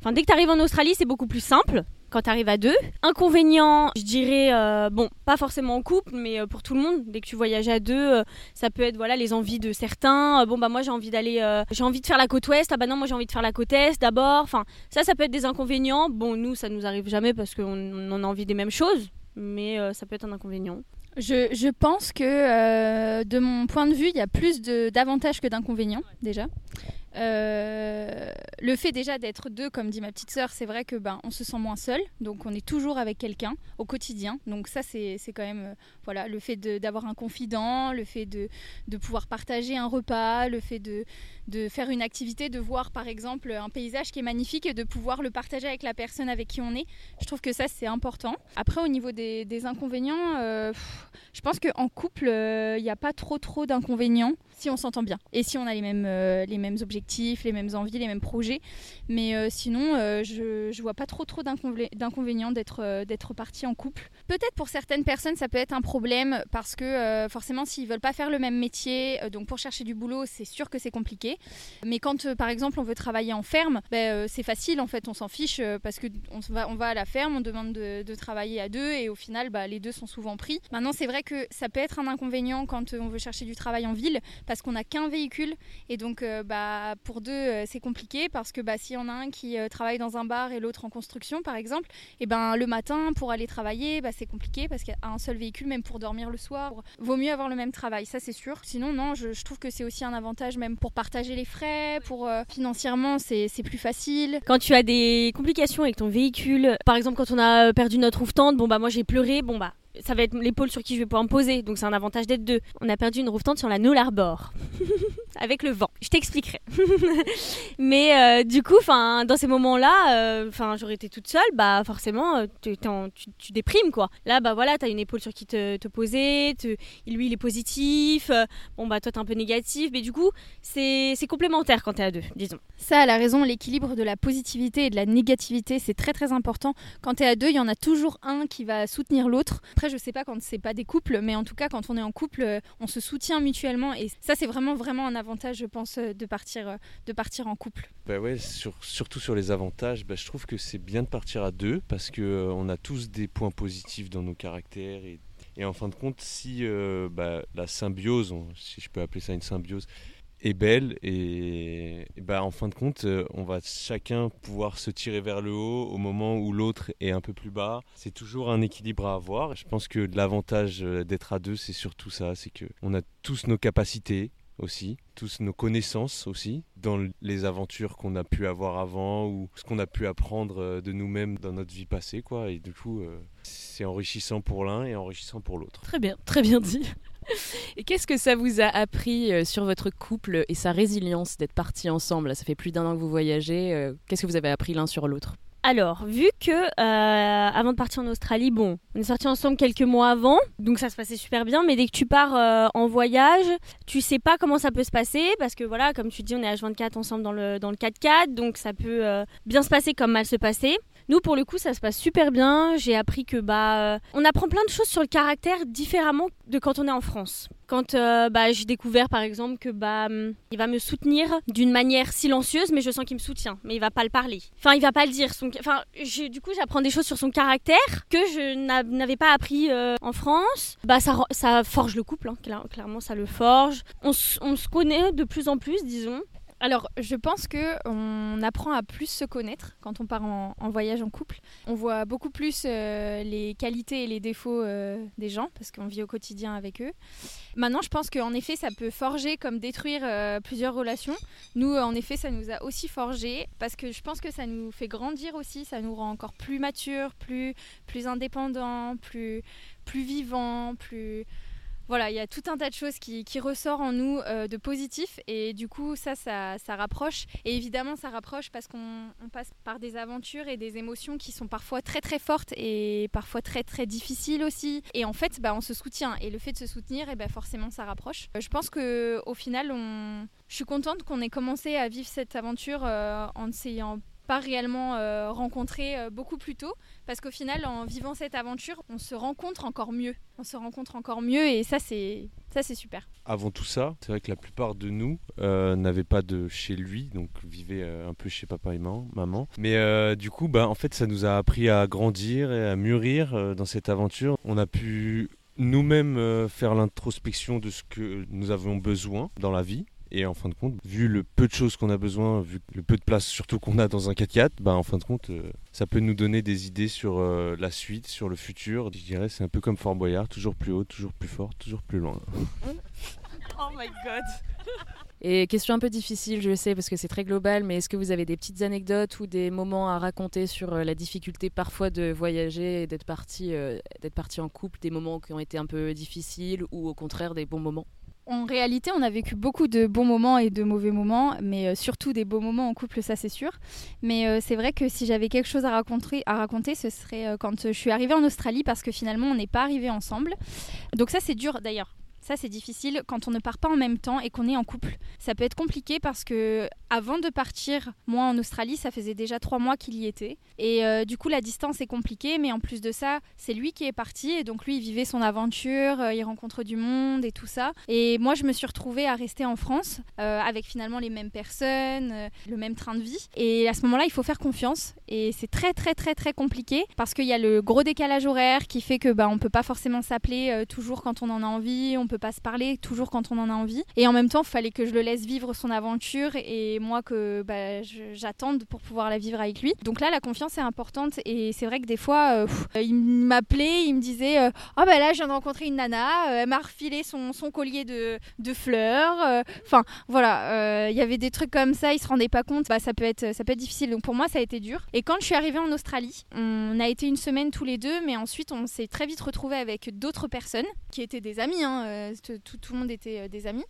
Enfin, dès que tu arrives en Australie, c'est beaucoup plus simple quand tu à deux. Inconvénient, je dirais, euh, bon, pas forcément en couple, mais euh, pour tout le monde, dès que tu voyages à deux, euh, ça peut être voilà les envies de certains. bon, bah moi j'ai envie d'aller, j'ai envie de faire la côte ouest, ah bah non, moi j'ai envie de faire la côte est d'abord. Enfin, ça, ça peut être des inconvénients. Bon, nous, ça nous arrive jamais parce qu'on en a envie des mêmes choses, mais ça peut être un inconvénient. Je pense que de mon point de vue, il y a plus d'avantages que d'inconvénients déjà. Euh, le fait déjà d'être deux, comme dit ma petite sœur, c'est vrai que ben on se sent moins seul, donc on est toujours avec quelqu'un au quotidien. Donc ça c'est quand même euh, voilà le fait d'avoir un confident, le fait de, de, pouvoir partager un repas, le fait de, de faire une activité, de voir par exemple un paysage qui est magnifique et de pouvoir le partager avec la personne avec qui on est. Je trouve que ça c'est important. Après au niveau des, des inconvénients, euh, je pense qu'en couple il n'y a pas trop trop d'inconvénients. Si on s'entend bien et si on a les mêmes, euh, les mêmes objectifs, les mêmes envies, les mêmes projets. Mais euh, sinon, euh, je, je vois pas trop trop d'inconvénients d'être d'être parti en couple. Peut-être pour certaines personnes, ça peut être un problème parce que forcément, s'ils veulent pas faire le même métier, donc pour chercher du boulot, c'est sûr que c'est compliqué. Mais quand, par exemple, on veut travailler en ferme, ben, c'est facile en fait, on s'en fiche parce que on va, on va à la ferme, on demande de, de travailler à deux et au final, bah, les deux sont souvent pris. Maintenant, c'est vrai que ça peut être un inconvénient quand on veut chercher du travail en ville parce qu'on n'a qu'un véhicule et donc euh, bah, pour deux euh, c'est compliqué parce que bah, s'il y en a un qui euh, travaille dans un bar et l'autre en construction par exemple, et ben le matin pour aller travailler bah, c'est compliqué parce qu'il y a un seul véhicule même pour dormir le soir. Vaut mieux avoir le même travail, ça c'est sûr. Sinon non, je, trouve que c'est aussi un avantage même pour partager les frais, pour financièrement c'est plus facile. Quand tu as des complications avec ton véhicule, par exemple quand on a perdu notre roof bon bah moi j'ai pleuré, bon bah ça va être l'épaule sur qui je vais pouvoir me poser. Donc c'est un avantage d'être deux. On a perdu une roof sur la Null Arbor. (laughs) Avec le vent. Je t'expliquerai. (laughs) Mais euh, du coup, dans ces moments-là, euh, enfin j'aurais été toute seule, bah forcément, euh, tu, déprimes quoi. Là, bah voilà, t'as une épaule sur qui te, te poser. lui, il est positif. bon, bah toi, t'es un peu négatif. Mais du coup, c'est complémentaire quand t'es à deux, disons. Ça, a la raison, l'équilibre de la positivité et de la négativité, c'est très très important. Quand t'es à deux, il y en a toujours un qui va soutenir l'autre je sais pas quand c'est pas des couples, mais en tout cas, quand on est en couple, euh, on se soutient mutuellement. Et ça, c'est vraiment, vraiment un avantage, je pense, euh, de partir, euh, de partir en couple. Bah ouais, surtout sur les avantages, bah, je trouve que c'est bien de partir à deux parce qu'on on a tous des points positifs dans nos caractères. Et, en fin de compte, si bah, la symbiose, si je peux appeler ça une symbiose, est belle et, bah, en fin de compte euh, on va chacun pouvoir se tirer vers le haut au moment où l'autre est un peu plus bas c'est toujours un équilibre à avoir je pense que l'avantage euh, d'être à deux c'est surtout ça c'est que on a tous nos capacités aussi, tous nos connaissances aussi, dans les aventures qu'on a pu avoir avant ou ce qu'on a pu apprendre euh, de nous-mêmes dans notre vie passée, quoi. Et du coup, c'est enrichissant pour l'un et enrichissant pour l'autre. Très bien, très bien dit. Et qu'est-ce que ça vous a appris euh, sur votre couple et sa résilience d'être partis ensemble? Ça fait plus d'un an que vous voyagez. Euh, qu'est-ce que vous avez appris l'un sur l'autre? Alors, vu que euh, avant de partir en Australie, bon, on est sortis ensemble quelques mois avant, donc ça se passait super bien. Mais dès que tu pars en voyage, tu sais pas comment ça peut se passer parce que voilà, comme tu dis, on est H24 ensemble dans le dans le 4x4, donc ça peut bien se passer comme mal se passer. Nous, pour le coup, ça se passe super bien. J'ai appris que bah, euh, on apprend plein de choses sur le caractère différemment de quand on est en France. Quand euh, bah, j'ai découvert par exemple que bah, hum, il va me soutenir d'une manière silencieuse, mais je sens qu'il me soutient, mais il va pas le parler. Enfin, il va pas le dire. Enfin, du coup, j'apprends des choses sur son caractère que je n'avais pas appris euh, en France. Bah, ça, forge le couple, hein, clairement, ça le forge. On se connaît de plus en plus, disons. Alors, je pense que on apprend à plus se connaître quand on part en, voyage en couple. On voit beaucoup plus euh, les qualités et les défauts euh, des gens parce qu'on vit au quotidien avec eux. Maintenant, je pense qu'en effet, ça peut forger comme détruire euh, plusieurs relations. Nous, en effet, ça nous a aussi forgé parce que je pense que ça nous fait grandir aussi. Ça nous rend encore plus matures, plus plus indépendants, plus plus vivants, plus voilà, il y a tout un tas de choses qui, qui ressort en nous euh, de positif et du coup ça, ça, rapproche et évidemment ça rapproche parce qu'on passe par des aventures et des émotions qui sont parfois très très fortes et parfois très très difficiles aussi et en fait bah, on se soutient et le fait de se soutenir eh ben forcément ça rapproche. Euh, je pense que au final on... je suis contente qu'on ait commencé à vivre cette aventure euh, en s'ayant pas réellement euh, rencontré euh, beaucoup plus tôt. Parce qu'au final en vivant cette aventure on se rencontre encore mieux. On se rencontre encore mieux et ça c'est ça c'est super. Avant tout ça c'est vrai que la plupart de nous euh, n'avaient pas de chez lui donc vivaient un peu chez papa et maman. Mais du coup bah en fait ça nous a appris à grandir et à mûrir dans cette aventure. On a pu nous-mêmes faire l'introspection de ce que nous avions besoin dans la vie et en fin de compte, vu le peu de choses qu'on a besoin, vu le peu de place surtout qu'on a dans un 4x4, bah en fin de compte, euh, ça peut nous donner des idées sur euh, la suite, sur le futur. Je dirais, c'est un peu comme Fort Boyard, toujours plus haut, toujours plus fort, toujours plus loin. (laughs) oh my god Et question un peu difficile, je le sais, parce que c'est très global, mais est-ce que vous avez des petites anecdotes ou des moments à raconter sur euh, la difficulté parfois de voyager et d'être parti, d'être parti en couple, des moments qui ont été un peu difficiles ou au contraire des bons moments? En réalité, on a vécu beaucoup de bons moments et de mauvais moments, mais euh, surtout des beaux moments en couple, ça c'est sûr. Mais euh, c'est vrai que si j'avais quelque chose à raconter, à raconter ce serait euh, quand je suis arrivée en Australie, parce que finalement on n'est pas arrivés ensemble. Donc ça c'est dur d'ailleurs Ça, c'est difficile quand on ne part pas en même temps et qu'on est en couple. Ça peut être compliqué parce que avant de partir, moi en Australie, ça faisait déjà trois mois qu'il y était. Et euh, du coup, la distance est compliquée, mais en plus de ça, c'est lui qui est parti. Et donc, lui, il vivait son aventure, euh, il rencontre du monde et tout ça. Et moi, je me suis retrouvée à rester en France euh, avec finalement les mêmes personnes, le même train de vie. Et à ce moment-là, il faut faire confiance. Et c'est très, très, très, très compliqué parce qu'il y a le gros décalage horaire qui fait que bah, on peut pas forcément s'appeler toujours quand on en a envie, pas se parler toujours quand on en a envie. Et en même temps, il fallait que je le laisse vivre son aventure et moi que bah, j'attende pour pouvoir la vivre avec lui. Donc là, la confiance est importante et c'est vrai que des fois, euh, il m'appelait, il me disait euh, Oh bah là, je viens de rencontrer une nana, euh, elle m'a refilé son, son, collier de, de fleurs. Enfin, voilà, il y avait des trucs comme ça, il se rendait pas compte. Bah, ça, peut être, ça peut être difficile. Donc pour moi, ça a été dur. Et quand je suis arrivée en Australie, on a été une semaine tous les deux, mais ensuite, on s'est très vite retrouvés avec d'autres personnes qui étaient des amis. Hein, tout, tout, le monde était des amis.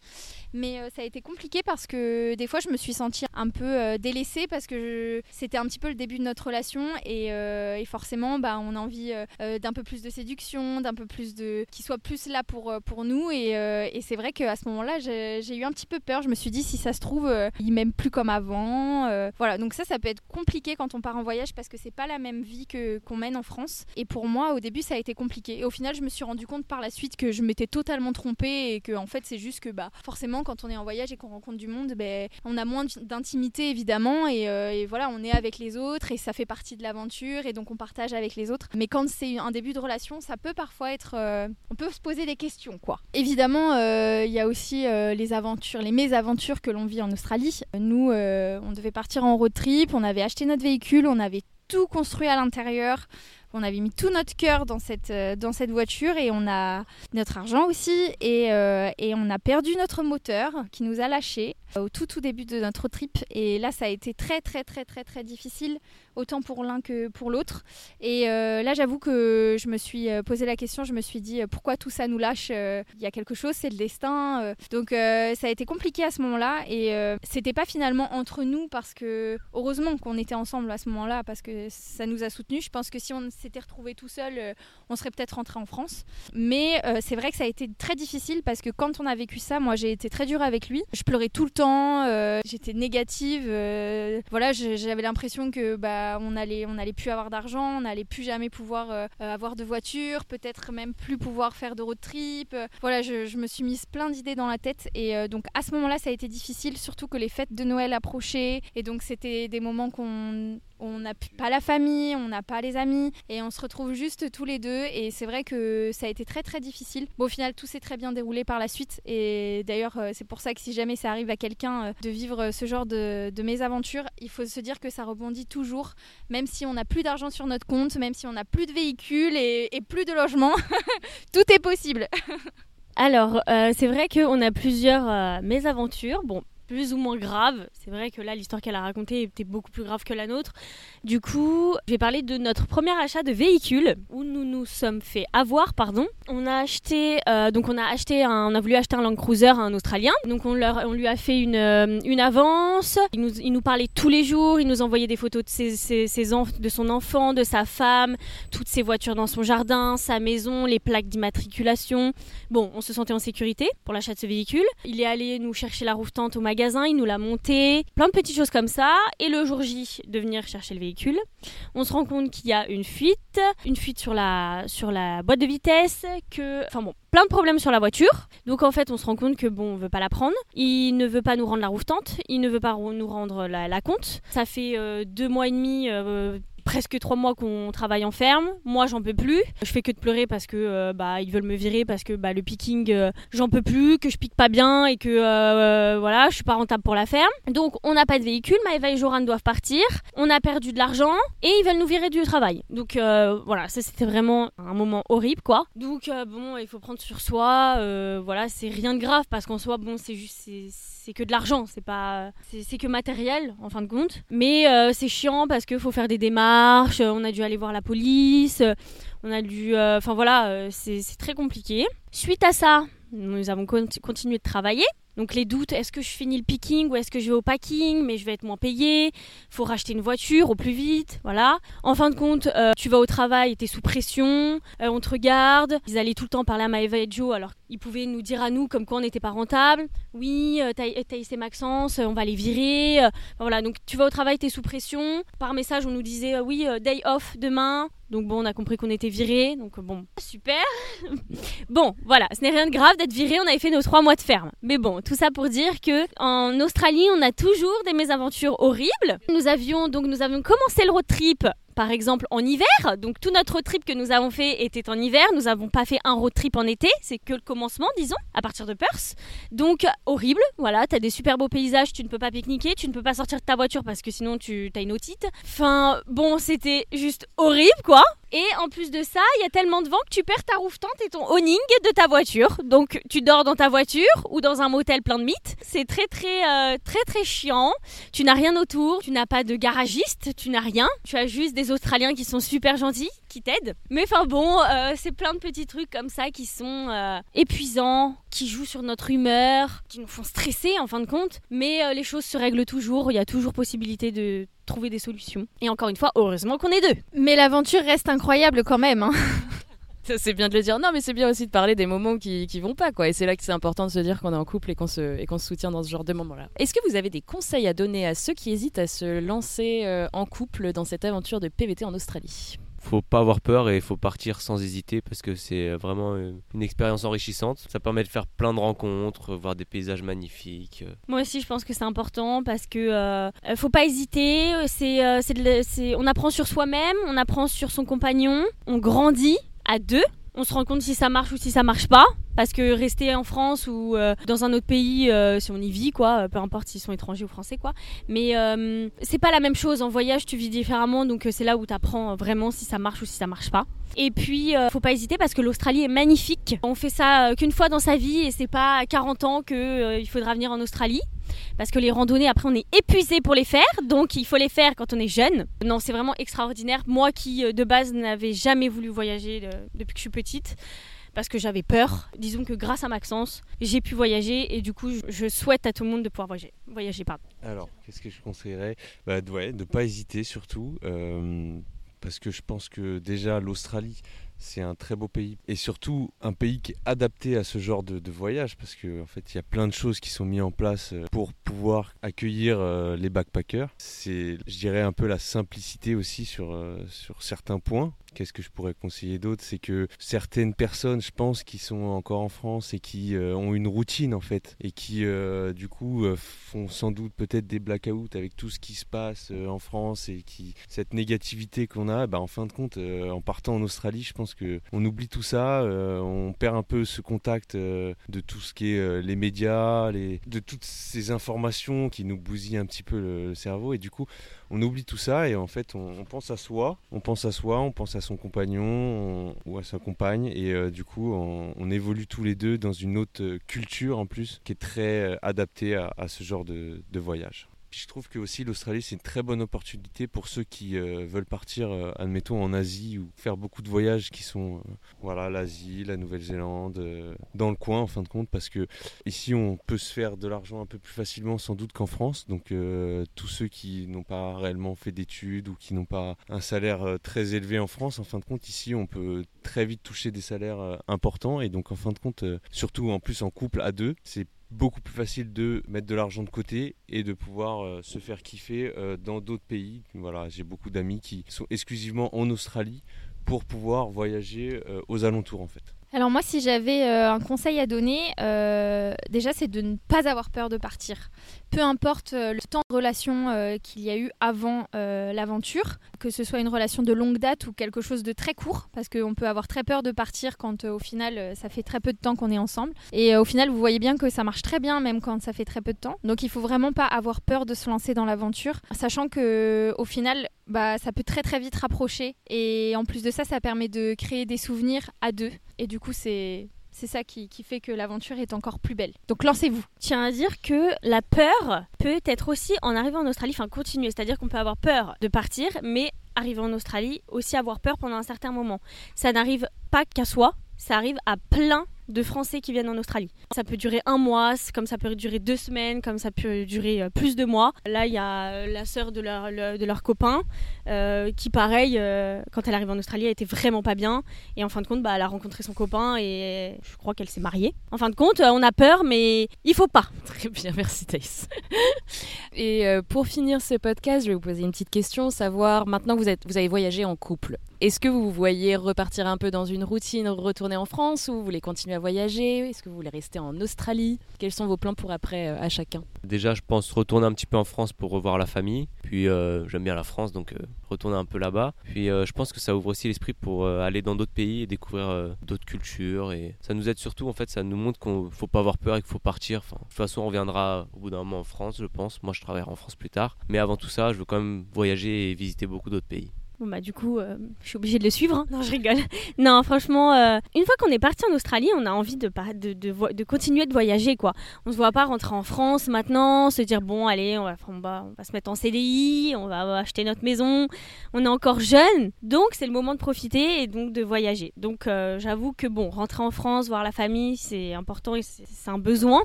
Mais ça a été compliqué parce que des fois, je me suis sentie un peu délaissée parce que c'était un petit peu le début de notre relation et, euh, forcément bah, on a envie euh, euh, d'un peu plus de séduction, d'un peu plus de... qui soit plus là pour, pour nous et, et c'est vrai qu'à ce moment-là j'ai eu un petit peu peur, je me suis dit si ça se trouve il m'aime plus comme avant. voilà. Donc ça ça peut être compliqué quand on part en voyage parce que c'est pas la même vie que qu'on mène en France. Et pour moi au début ça a été compliqué. Et au final je me suis rendu compte par la suite que je m'étais totalement trompée et que en fait c'est juste que bah forcément quand on est en voyage et qu'on rencontre du monde ben on a moins d'intimité évidemment et, et voilà on est avec les autres et ça fait partie de l'aventure et donc on partage avec les autres. Mais quand c'est un début de relation, ça peut parfois être. Euh, on peut se poser des questions, quoi. Évidemment, euh, il y a aussi euh, les aventures, les mésaventures que l'on vit en Australie. Nous, on devait partir en road trip, on avait acheté notre véhicule, on avait tout construit à l'intérieur. On avait mis tout notre cœur dans cette, dans cette voiture et on a notre argent aussi et, et on a perdu notre moteur qui nous a lâchés au tout tout début de notre trip. Et là ça a été très très très très très difficile autant pour l'un que pour l'autre. Et euh, là j'avoue que je me suis euh, posé la question je me suis dit euh, pourquoi tout ça nous lâche il y a quelque chose c'est le destin donc ça a été compliqué à ce moment-là et c'était pas finalement entre nous parce que heureusement qu'on était ensemble à ce moment-là parce que ça nous a soutenus. Je pense que si on s'était retrouvé tout seul on serait peut-être rentré en France. Mais c'est vrai que ça a été très difficile parce que quand on a vécu ça moi j'ai été très dure avec lui. Je pleurais tout le temps j'étais négative. Voilà, j'avais l'impression que bah on allait on allait plus avoir d'argent, on allait plus jamais pouvoir euh, avoir de voiture, peut-être même plus pouvoir faire de road trip. voilà, je, je, me suis mise plein d'idées dans la tête et donc à ce moment-là, ça a été difficile, surtout que les fêtes de Noël approchaient et donc c'était des moments qu'on on n'a pas la famille, on n'a pas les amis et on se retrouve juste tous les deux et c'est vrai que ça a été très très difficile. Au final tout s'est très bien déroulé par la suite et d'ailleurs euh, c'est pour ça que si jamais ça arrive à quelqu'un euh, de vivre ce genre de, mésaventures, il faut se dire que ça rebondit toujours, même si on n'a plus d'argent sur notre compte, même si on n'a plus de véhicules et, plus de logement, (laughs) tout est possible. (laughs) Alors, euh, c'est vrai qu'on a plusieurs mésaventures. Bon, plus ou moins grave. C'est vrai que là, l'histoire qu'elle a racontée était beaucoup plus grave que la nôtre. Du coup, je vais parler de notre premier achat de véhicule où nous nous sommes fait avoir, pardon. On a acheté, euh, donc on a acheté, on a voulu acheter un Land Cruiser à un Australien. Donc on, leur, on lui a fait une, euh, une avance. Il nous, il nous, parlait tous les jours. Il nous envoyait des photos de ses, de son enfant, de sa femme, toutes ses voitures dans son jardin, sa maison, les plaques d'immatriculation. Bon, on se sentait en sécurité pour l'achat de ce véhicule. Il est allé nous chercher la roof au magasin il nous l'a monté, plein de petites choses comme ça. Et le jour J de venir chercher le véhicule, on se rend compte qu'il y a une fuite, une fuite sur la, sur la boîte de vitesse, que, enfin bon, plein de problèmes sur la voiture. Donc en fait, on se rend compte que bon, on veut pas la prendre. Il ne veut pas nous rendre la tente il ne veut pas nous rendre la, la compte. Ça fait euh, deux mois et demi. Euh, presque trois mois qu'on travaille en ferme. Moi, j'en peux plus. Je fais que de pleurer parce que euh, bah ils veulent me virer parce que bah le picking, euh, j'en peux plus, que je pique pas bien et que euh, voilà, je suis pas rentable pour la ferme. Donc on n'a pas de véhicule. Maëva et Joran doivent partir. On a perdu de l'argent et ils veulent nous virer du travail. Donc voilà, ça c'était vraiment un moment horrible quoi. Donc bon, il faut prendre sur soi. voilà, c'est rien de grave parce qu'en soi, bon, c'est juste c'est que de l'argent, c'est pas c'est que matériel en fin de compte. Mais c'est chiant parce qu'il faut faire des démarches on a dû aller voir la police, on a dû... Enfin voilà, c'est très compliqué. Suite à ça, nous avons continué de travailler. Donc les doutes, est-ce que je finis le picking ou est-ce que je vais au packing, mais je vais être moins payé, faut racheter une voiture au plus vite, voilà. En fin de compte, euh, tu vas au travail, tu es sous pression, euh, on te regarde, ils allaient tout le temps parler à Maëva et Joe, alors ils pouvaient nous dire à nous comme quoi on n'était pas rentable, oui, euh, et Maxence, on va les virer, voilà. Donc tu vas au travail, tu es sous pression, par message on nous disait, oui, day off demain, donc bon, on a compris qu'on était viré. Donc bon, super. (laughs) bon, voilà, ce n'est rien de grave d'être viré. On avait fait nos trois mois de ferme. Mais bon, tout ça pour dire que en Australie, on a toujours des mésaventures horribles. Nous avions donc nous avions commencé le road trip par exemple en hiver. Donc tout notre road trip que nous avons fait était en hiver. Nous n'avons pas fait un road trip en été. C'est que le commencement, disons, à partir de Perth. Donc horrible. Voilà, tu as des super beaux paysages. Tu ne peux pas pique-niquer. Tu ne peux pas sortir de ta voiture parce que sinon tu as une otite. Enfin, bon, c'était juste horrible, quoi. Et en plus de ça, il y a tellement de vent que tu perds ta roof tent et ton awning de ta voiture. Donc tu dors dans ta voiture ou dans un motel plein de mythes. C'est très très euh, très très chiant. Tu n'as rien autour, tu n'as pas de garagiste, tu n'as rien. Tu as juste des Australiens qui sont super gentils, qui t'aident. Mais enfin bon, euh, c'est plein de petits trucs comme ça qui sont euh, épuisants, qui jouent sur notre humeur, qui nous font stresser en fin de compte. Mais les choses se règlent toujours. Il y a toujours possibilité de trouver des solutions. Et encore une fois, heureusement qu'on est deux. Mais l'aventure reste incroyable quand même. Hein. c'est bien de le dire. Non, mais c'est bien aussi de parler des moments qui, qui vont pas, quoi. Et c'est là que c'est important de se dire qu'on est en couple et qu'on se, et qu'on se soutient dans ce genre de moments-là. Est-ce que vous avez des conseils à donner à ceux qui hésitent à se lancer euh, en couple dans cette aventure de PVT en Australie? Faut pas avoir peur et il faut partir sans hésiter parce que c'est vraiment euh, une expérience enrichissante. Ça permet de faire plein de rencontres, voir des paysages magnifiques. Moi aussi, je pense que c'est important parce que euh, faut pas hésiter. C'est, on apprend sur soi-même, on apprend sur son compagnon, on grandit à deux. On se rend compte si ça marche ou si ça marche pas. Parce que rester en France ou euh, dans un autre pays, euh, si on y vit, quoi, euh, peu importe s'ils sont étrangers ou français, quoi. Mais c'est pas la même chose. En voyage, tu vis différemment, donc c'est là où tu apprends vraiment si ça marche ou si ça marche pas. Et puis, faut pas hésiter parce que l'Australie est magnifique. On fait ça qu'une fois dans sa vie et c'est pas à 40 ans qu'il faudra venir en Australie parce que les randonnées, après, on est épuisé pour les faire, donc il faut les faire quand on est jeune. Non, c'est vraiment extraordinaire. Moi qui, de base, n'avais jamais voulu voyager depuis que je suis petite, parce que j'avais peur. Disons que grâce à Maxence, j'ai pu voyager et du coup, je souhaite à tout le monde de pouvoir voyager. voyager pardon. Alors, qu'est-ce que je conseillerais? Bah, De ne pas hésiter surtout, euh, parce que je pense que déjà l'Australie, c'est un très beau pays. Et surtout un pays qui est adapté à ce genre de, voyage parce qu'en en fait il y a plein de choses qui sont mises en place euh, pour pouvoir accueillir euh, les backpackers. C'est je dirais un peu la simplicité aussi sur, euh, sur certains points. Qu'est-ce que je pourrais conseiller d'autre? C'est que certaines personnes, je pense, qui sont encore en France et qui ont une routine en fait, et qui du coup font sans doute peut-être des blackouts avec tout ce qui se passe en France et qui cette négativité qu'on a, bah, en fin de compte, en partant en Australie, je pense que on oublie tout ça, on perd un peu ce contact de tout ce qui est les médias, de toutes ces informations qui nous bousillent un petit peu le cerveau, et du coup on oublie tout ça et en fait on, pense à soi, on pense à soi, on pense à son compagnon ou à sa compagne. Et euh, du coup on, évolue tous les deux dans une autre culture en plus qui est très euh, adaptée à, ce genre de voyage je trouve que aussi l'Australie c'est une très bonne opportunité pour ceux qui euh, veulent partir, euh, admettons en Asie ou faire beaucoup de voyages qui sont, euh, voilà, l'Asie, la Nouvelle-Zélande, dans le coin en fin de compte, parce que ici on peut se faire de l'argent un peu plus facilement sans doute qu'en France. Donc tous ceux qui n'ont pas réellement fait d'études ou qui n'ont pas un salaire très élevé en France, en fin de compte ici on peut très vite toucher des salaires importants et donc en fin de compte, surtout en plus en couple à deux, c'est beaucoup plus facile de mettre de l'argent de côté et de pouvoir euh, se faire kiffer euh, dans d'autres pays. Voilà, j'ai beaucoup d'amis qui sont exclusivement en Australie pour pouvoir voyager euh, aux alentours en fait. Alors moi, si j'avais euh, un conseil à donner, euh, déjà, c'est de ne pas avoir peur de partir. Peu importe euh, le temps de relation qu'il y a eu avant l'aventure, que ce soit une relation de longue date ou quelque chose de très court, parce qu'on peut avoir très peur de partir quand au final, ça fait très peu de temps qu'on est ensemble. Et au final, vous voyez bien que ça marche très bien, même quand ça fait très peu de temps. Donc il faut vraiment pas avoir peur de se lancer dans l'aventure, sachant que au final, bah, ça peut très très vite rapprocher. Et en plus de ça, ça permet de créer des souvenirs à deux. Et du coup, c'est c'est ça qui, qui, fait que l'aventure est encore plus belle. Donc lancez-vous. Tiens à dire que la peur peut être aussi en arrivant en Australie, enfin continuer, c'est-à-dire qu'on peut avoir peur de partir, mais arriver en Australie aussi avoir peur pendant un certain moment. Ça n'arrive pas qu'à soi, ça arrive à plein de Français qui viennent en Australie. Ça peut durer un mois, comme ça peut durer deux semaines, comme ça peut durer euh, plus de mois. Là, il y a euh, la sœur de leur, de leur copain euh, qui, pareil, quand elle arrive en Australie, elle était vraiment pas bien. Et en fin de compte, bah, elle a rencontré son copain et je crois qu'elle s'est mariée. En fin de compte, on a peur, mais il faut pas. (laughs) Très bien, merci Thaïs. (laughs) et pour finir ce podcast, je vais vous poser une petite question, savoir, maintenant que vous, êtes, vous avez voyagé en couple, est-ce que vous voyez repartir un peu dans une routine, retourner en France ou vous voulez continuer à voyager? Est-ce que vous voulez rester en Australie? Quels sont vos plans pour après euh, à chacun? Déjà, je pense retourner un petit peu en France pour revoir la famille. Puis euh, j'aime bien la France, donc euh, retourner un peu là-bas. Puis je pense que ça ouvre aussi l'esprit pour aller dans d'autres pays et découvrir d'autres cultures. Et ça nous aide surtout, en fait, ça nous montre qu'il ne faut pas avoir peur et qu'il faut partir. De toute façon, on reviendra au bout d'un moment en France, je pense. Moi, je travaillerai en France plus tard. Mais avant tout ça, je veux quand même voyager et visiter beaucoup d'autres pays. Bon bah du coup, euh, je suis obligée de le suivre. Hein. Non, je rigole. (laughs) non, franchement, euh, une fois qu'on est parti en Australie, on a envie de, de, de, continuer de voyager quoi. On se voit pas rentrer en France maintenant, se dire bon allez, on va, on va, on va se mettre en CDI, on va acheter notre maison. On est encore jeune, donc c'est le moment de profiter et donc de voyager. Donc euh, j'avoue que bon, rentrer en France, voir la famille, c'est important et c'est un besoin.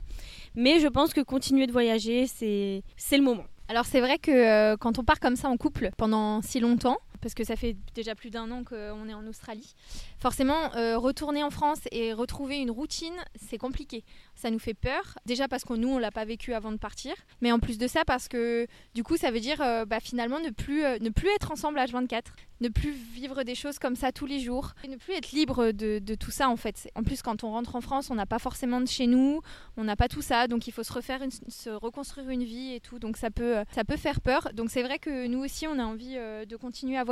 Mais je pense que continuer de voyager, c'est le moment. Alors c'est vrai que quand on part comme ça en couple pendant si longtemps, parce que ça fait déjà plus d'un an qu'on est en Australie. Forcément, euh, retourner en France et retrouver une routine, c'est compliqué. Ça nous fait peur. Déjà parce que nous, on l'a pas vécu avant de partir. Mais en plus de ça, parce que du coup, ça veut dire euh, bah, finalement ne plus, euh, ne plus être ensemble à 24 ne plus vivre des choses comme ça tous les jours, ne plus être libre de, tout ça en fait. En plus, quand on rentre en France, on n'a pas forcément de chez nous, on n'a pas tout ça, donc il faut se refaire, se reconstruire une vie et tout, donc ça peut, ça peut faire peur. Donc c'est vrai que nous aussi, on a envie de continuer à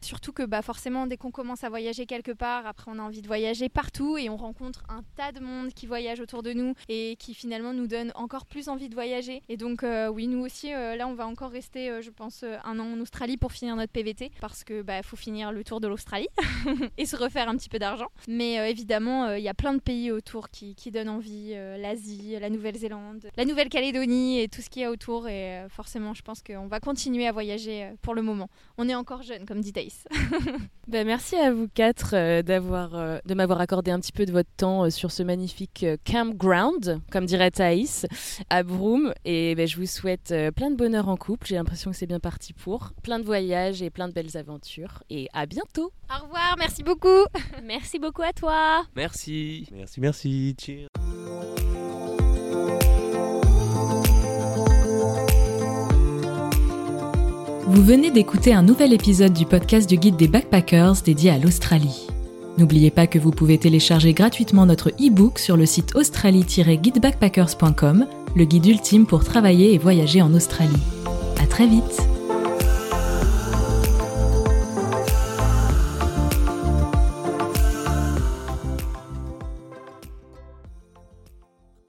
surtout que bah, forcément, dès qu'on commence à voyager quelque part, après on a envie de voyager partout et on rencontre un tas de monde qui voyage autour de nous et qui finalement nous donne encore plus envie de voyager. Et donc euh, oui, nous aussi, euh, là, on va encore rester, je pense, un an en Australie pour finir notre PVT parce que bah faut finir le tour de l'Australie (laughs) et se refaire un petit peu d'argent. Mais euh, évidemment, euh, il y a plein de pays autour qui, donnent envie, euh, l'Asie, la Nouvelle-Zélande, la Nouvelle-Calédonie et tout ce qu'il y a autour. Et forcément, je pense qu'on va continuer à voyager pour le moment. On est encore jeune, comme dit Thaïs. (laughs) ben, merci à vous quatre d'avoir, de m'avoir accordé un petit peu de votre temps sur ce magnifique campground, comme dirait Thaïs, à Broome. Et ben, je vous souhaite plein de bonheur en couple. J'ai l'impression que c'est bien parti pour. Plein de voyages et plein de belles aventures. Et à bientôt. Au revoir, merci beaucoup. merci beaucoup à toi. Merci. Merci, merci. Cheers. Vous venez d'écouter un nouvel épisode du podcast du guide des backpackers dédié à l'Australie. N'oubliez pas que vous pouvez télécharger gratuitement notre e-book sur le site australie-guidebackpackers.com, le guide ultime pour travailler et voyager en Australie. À très vite!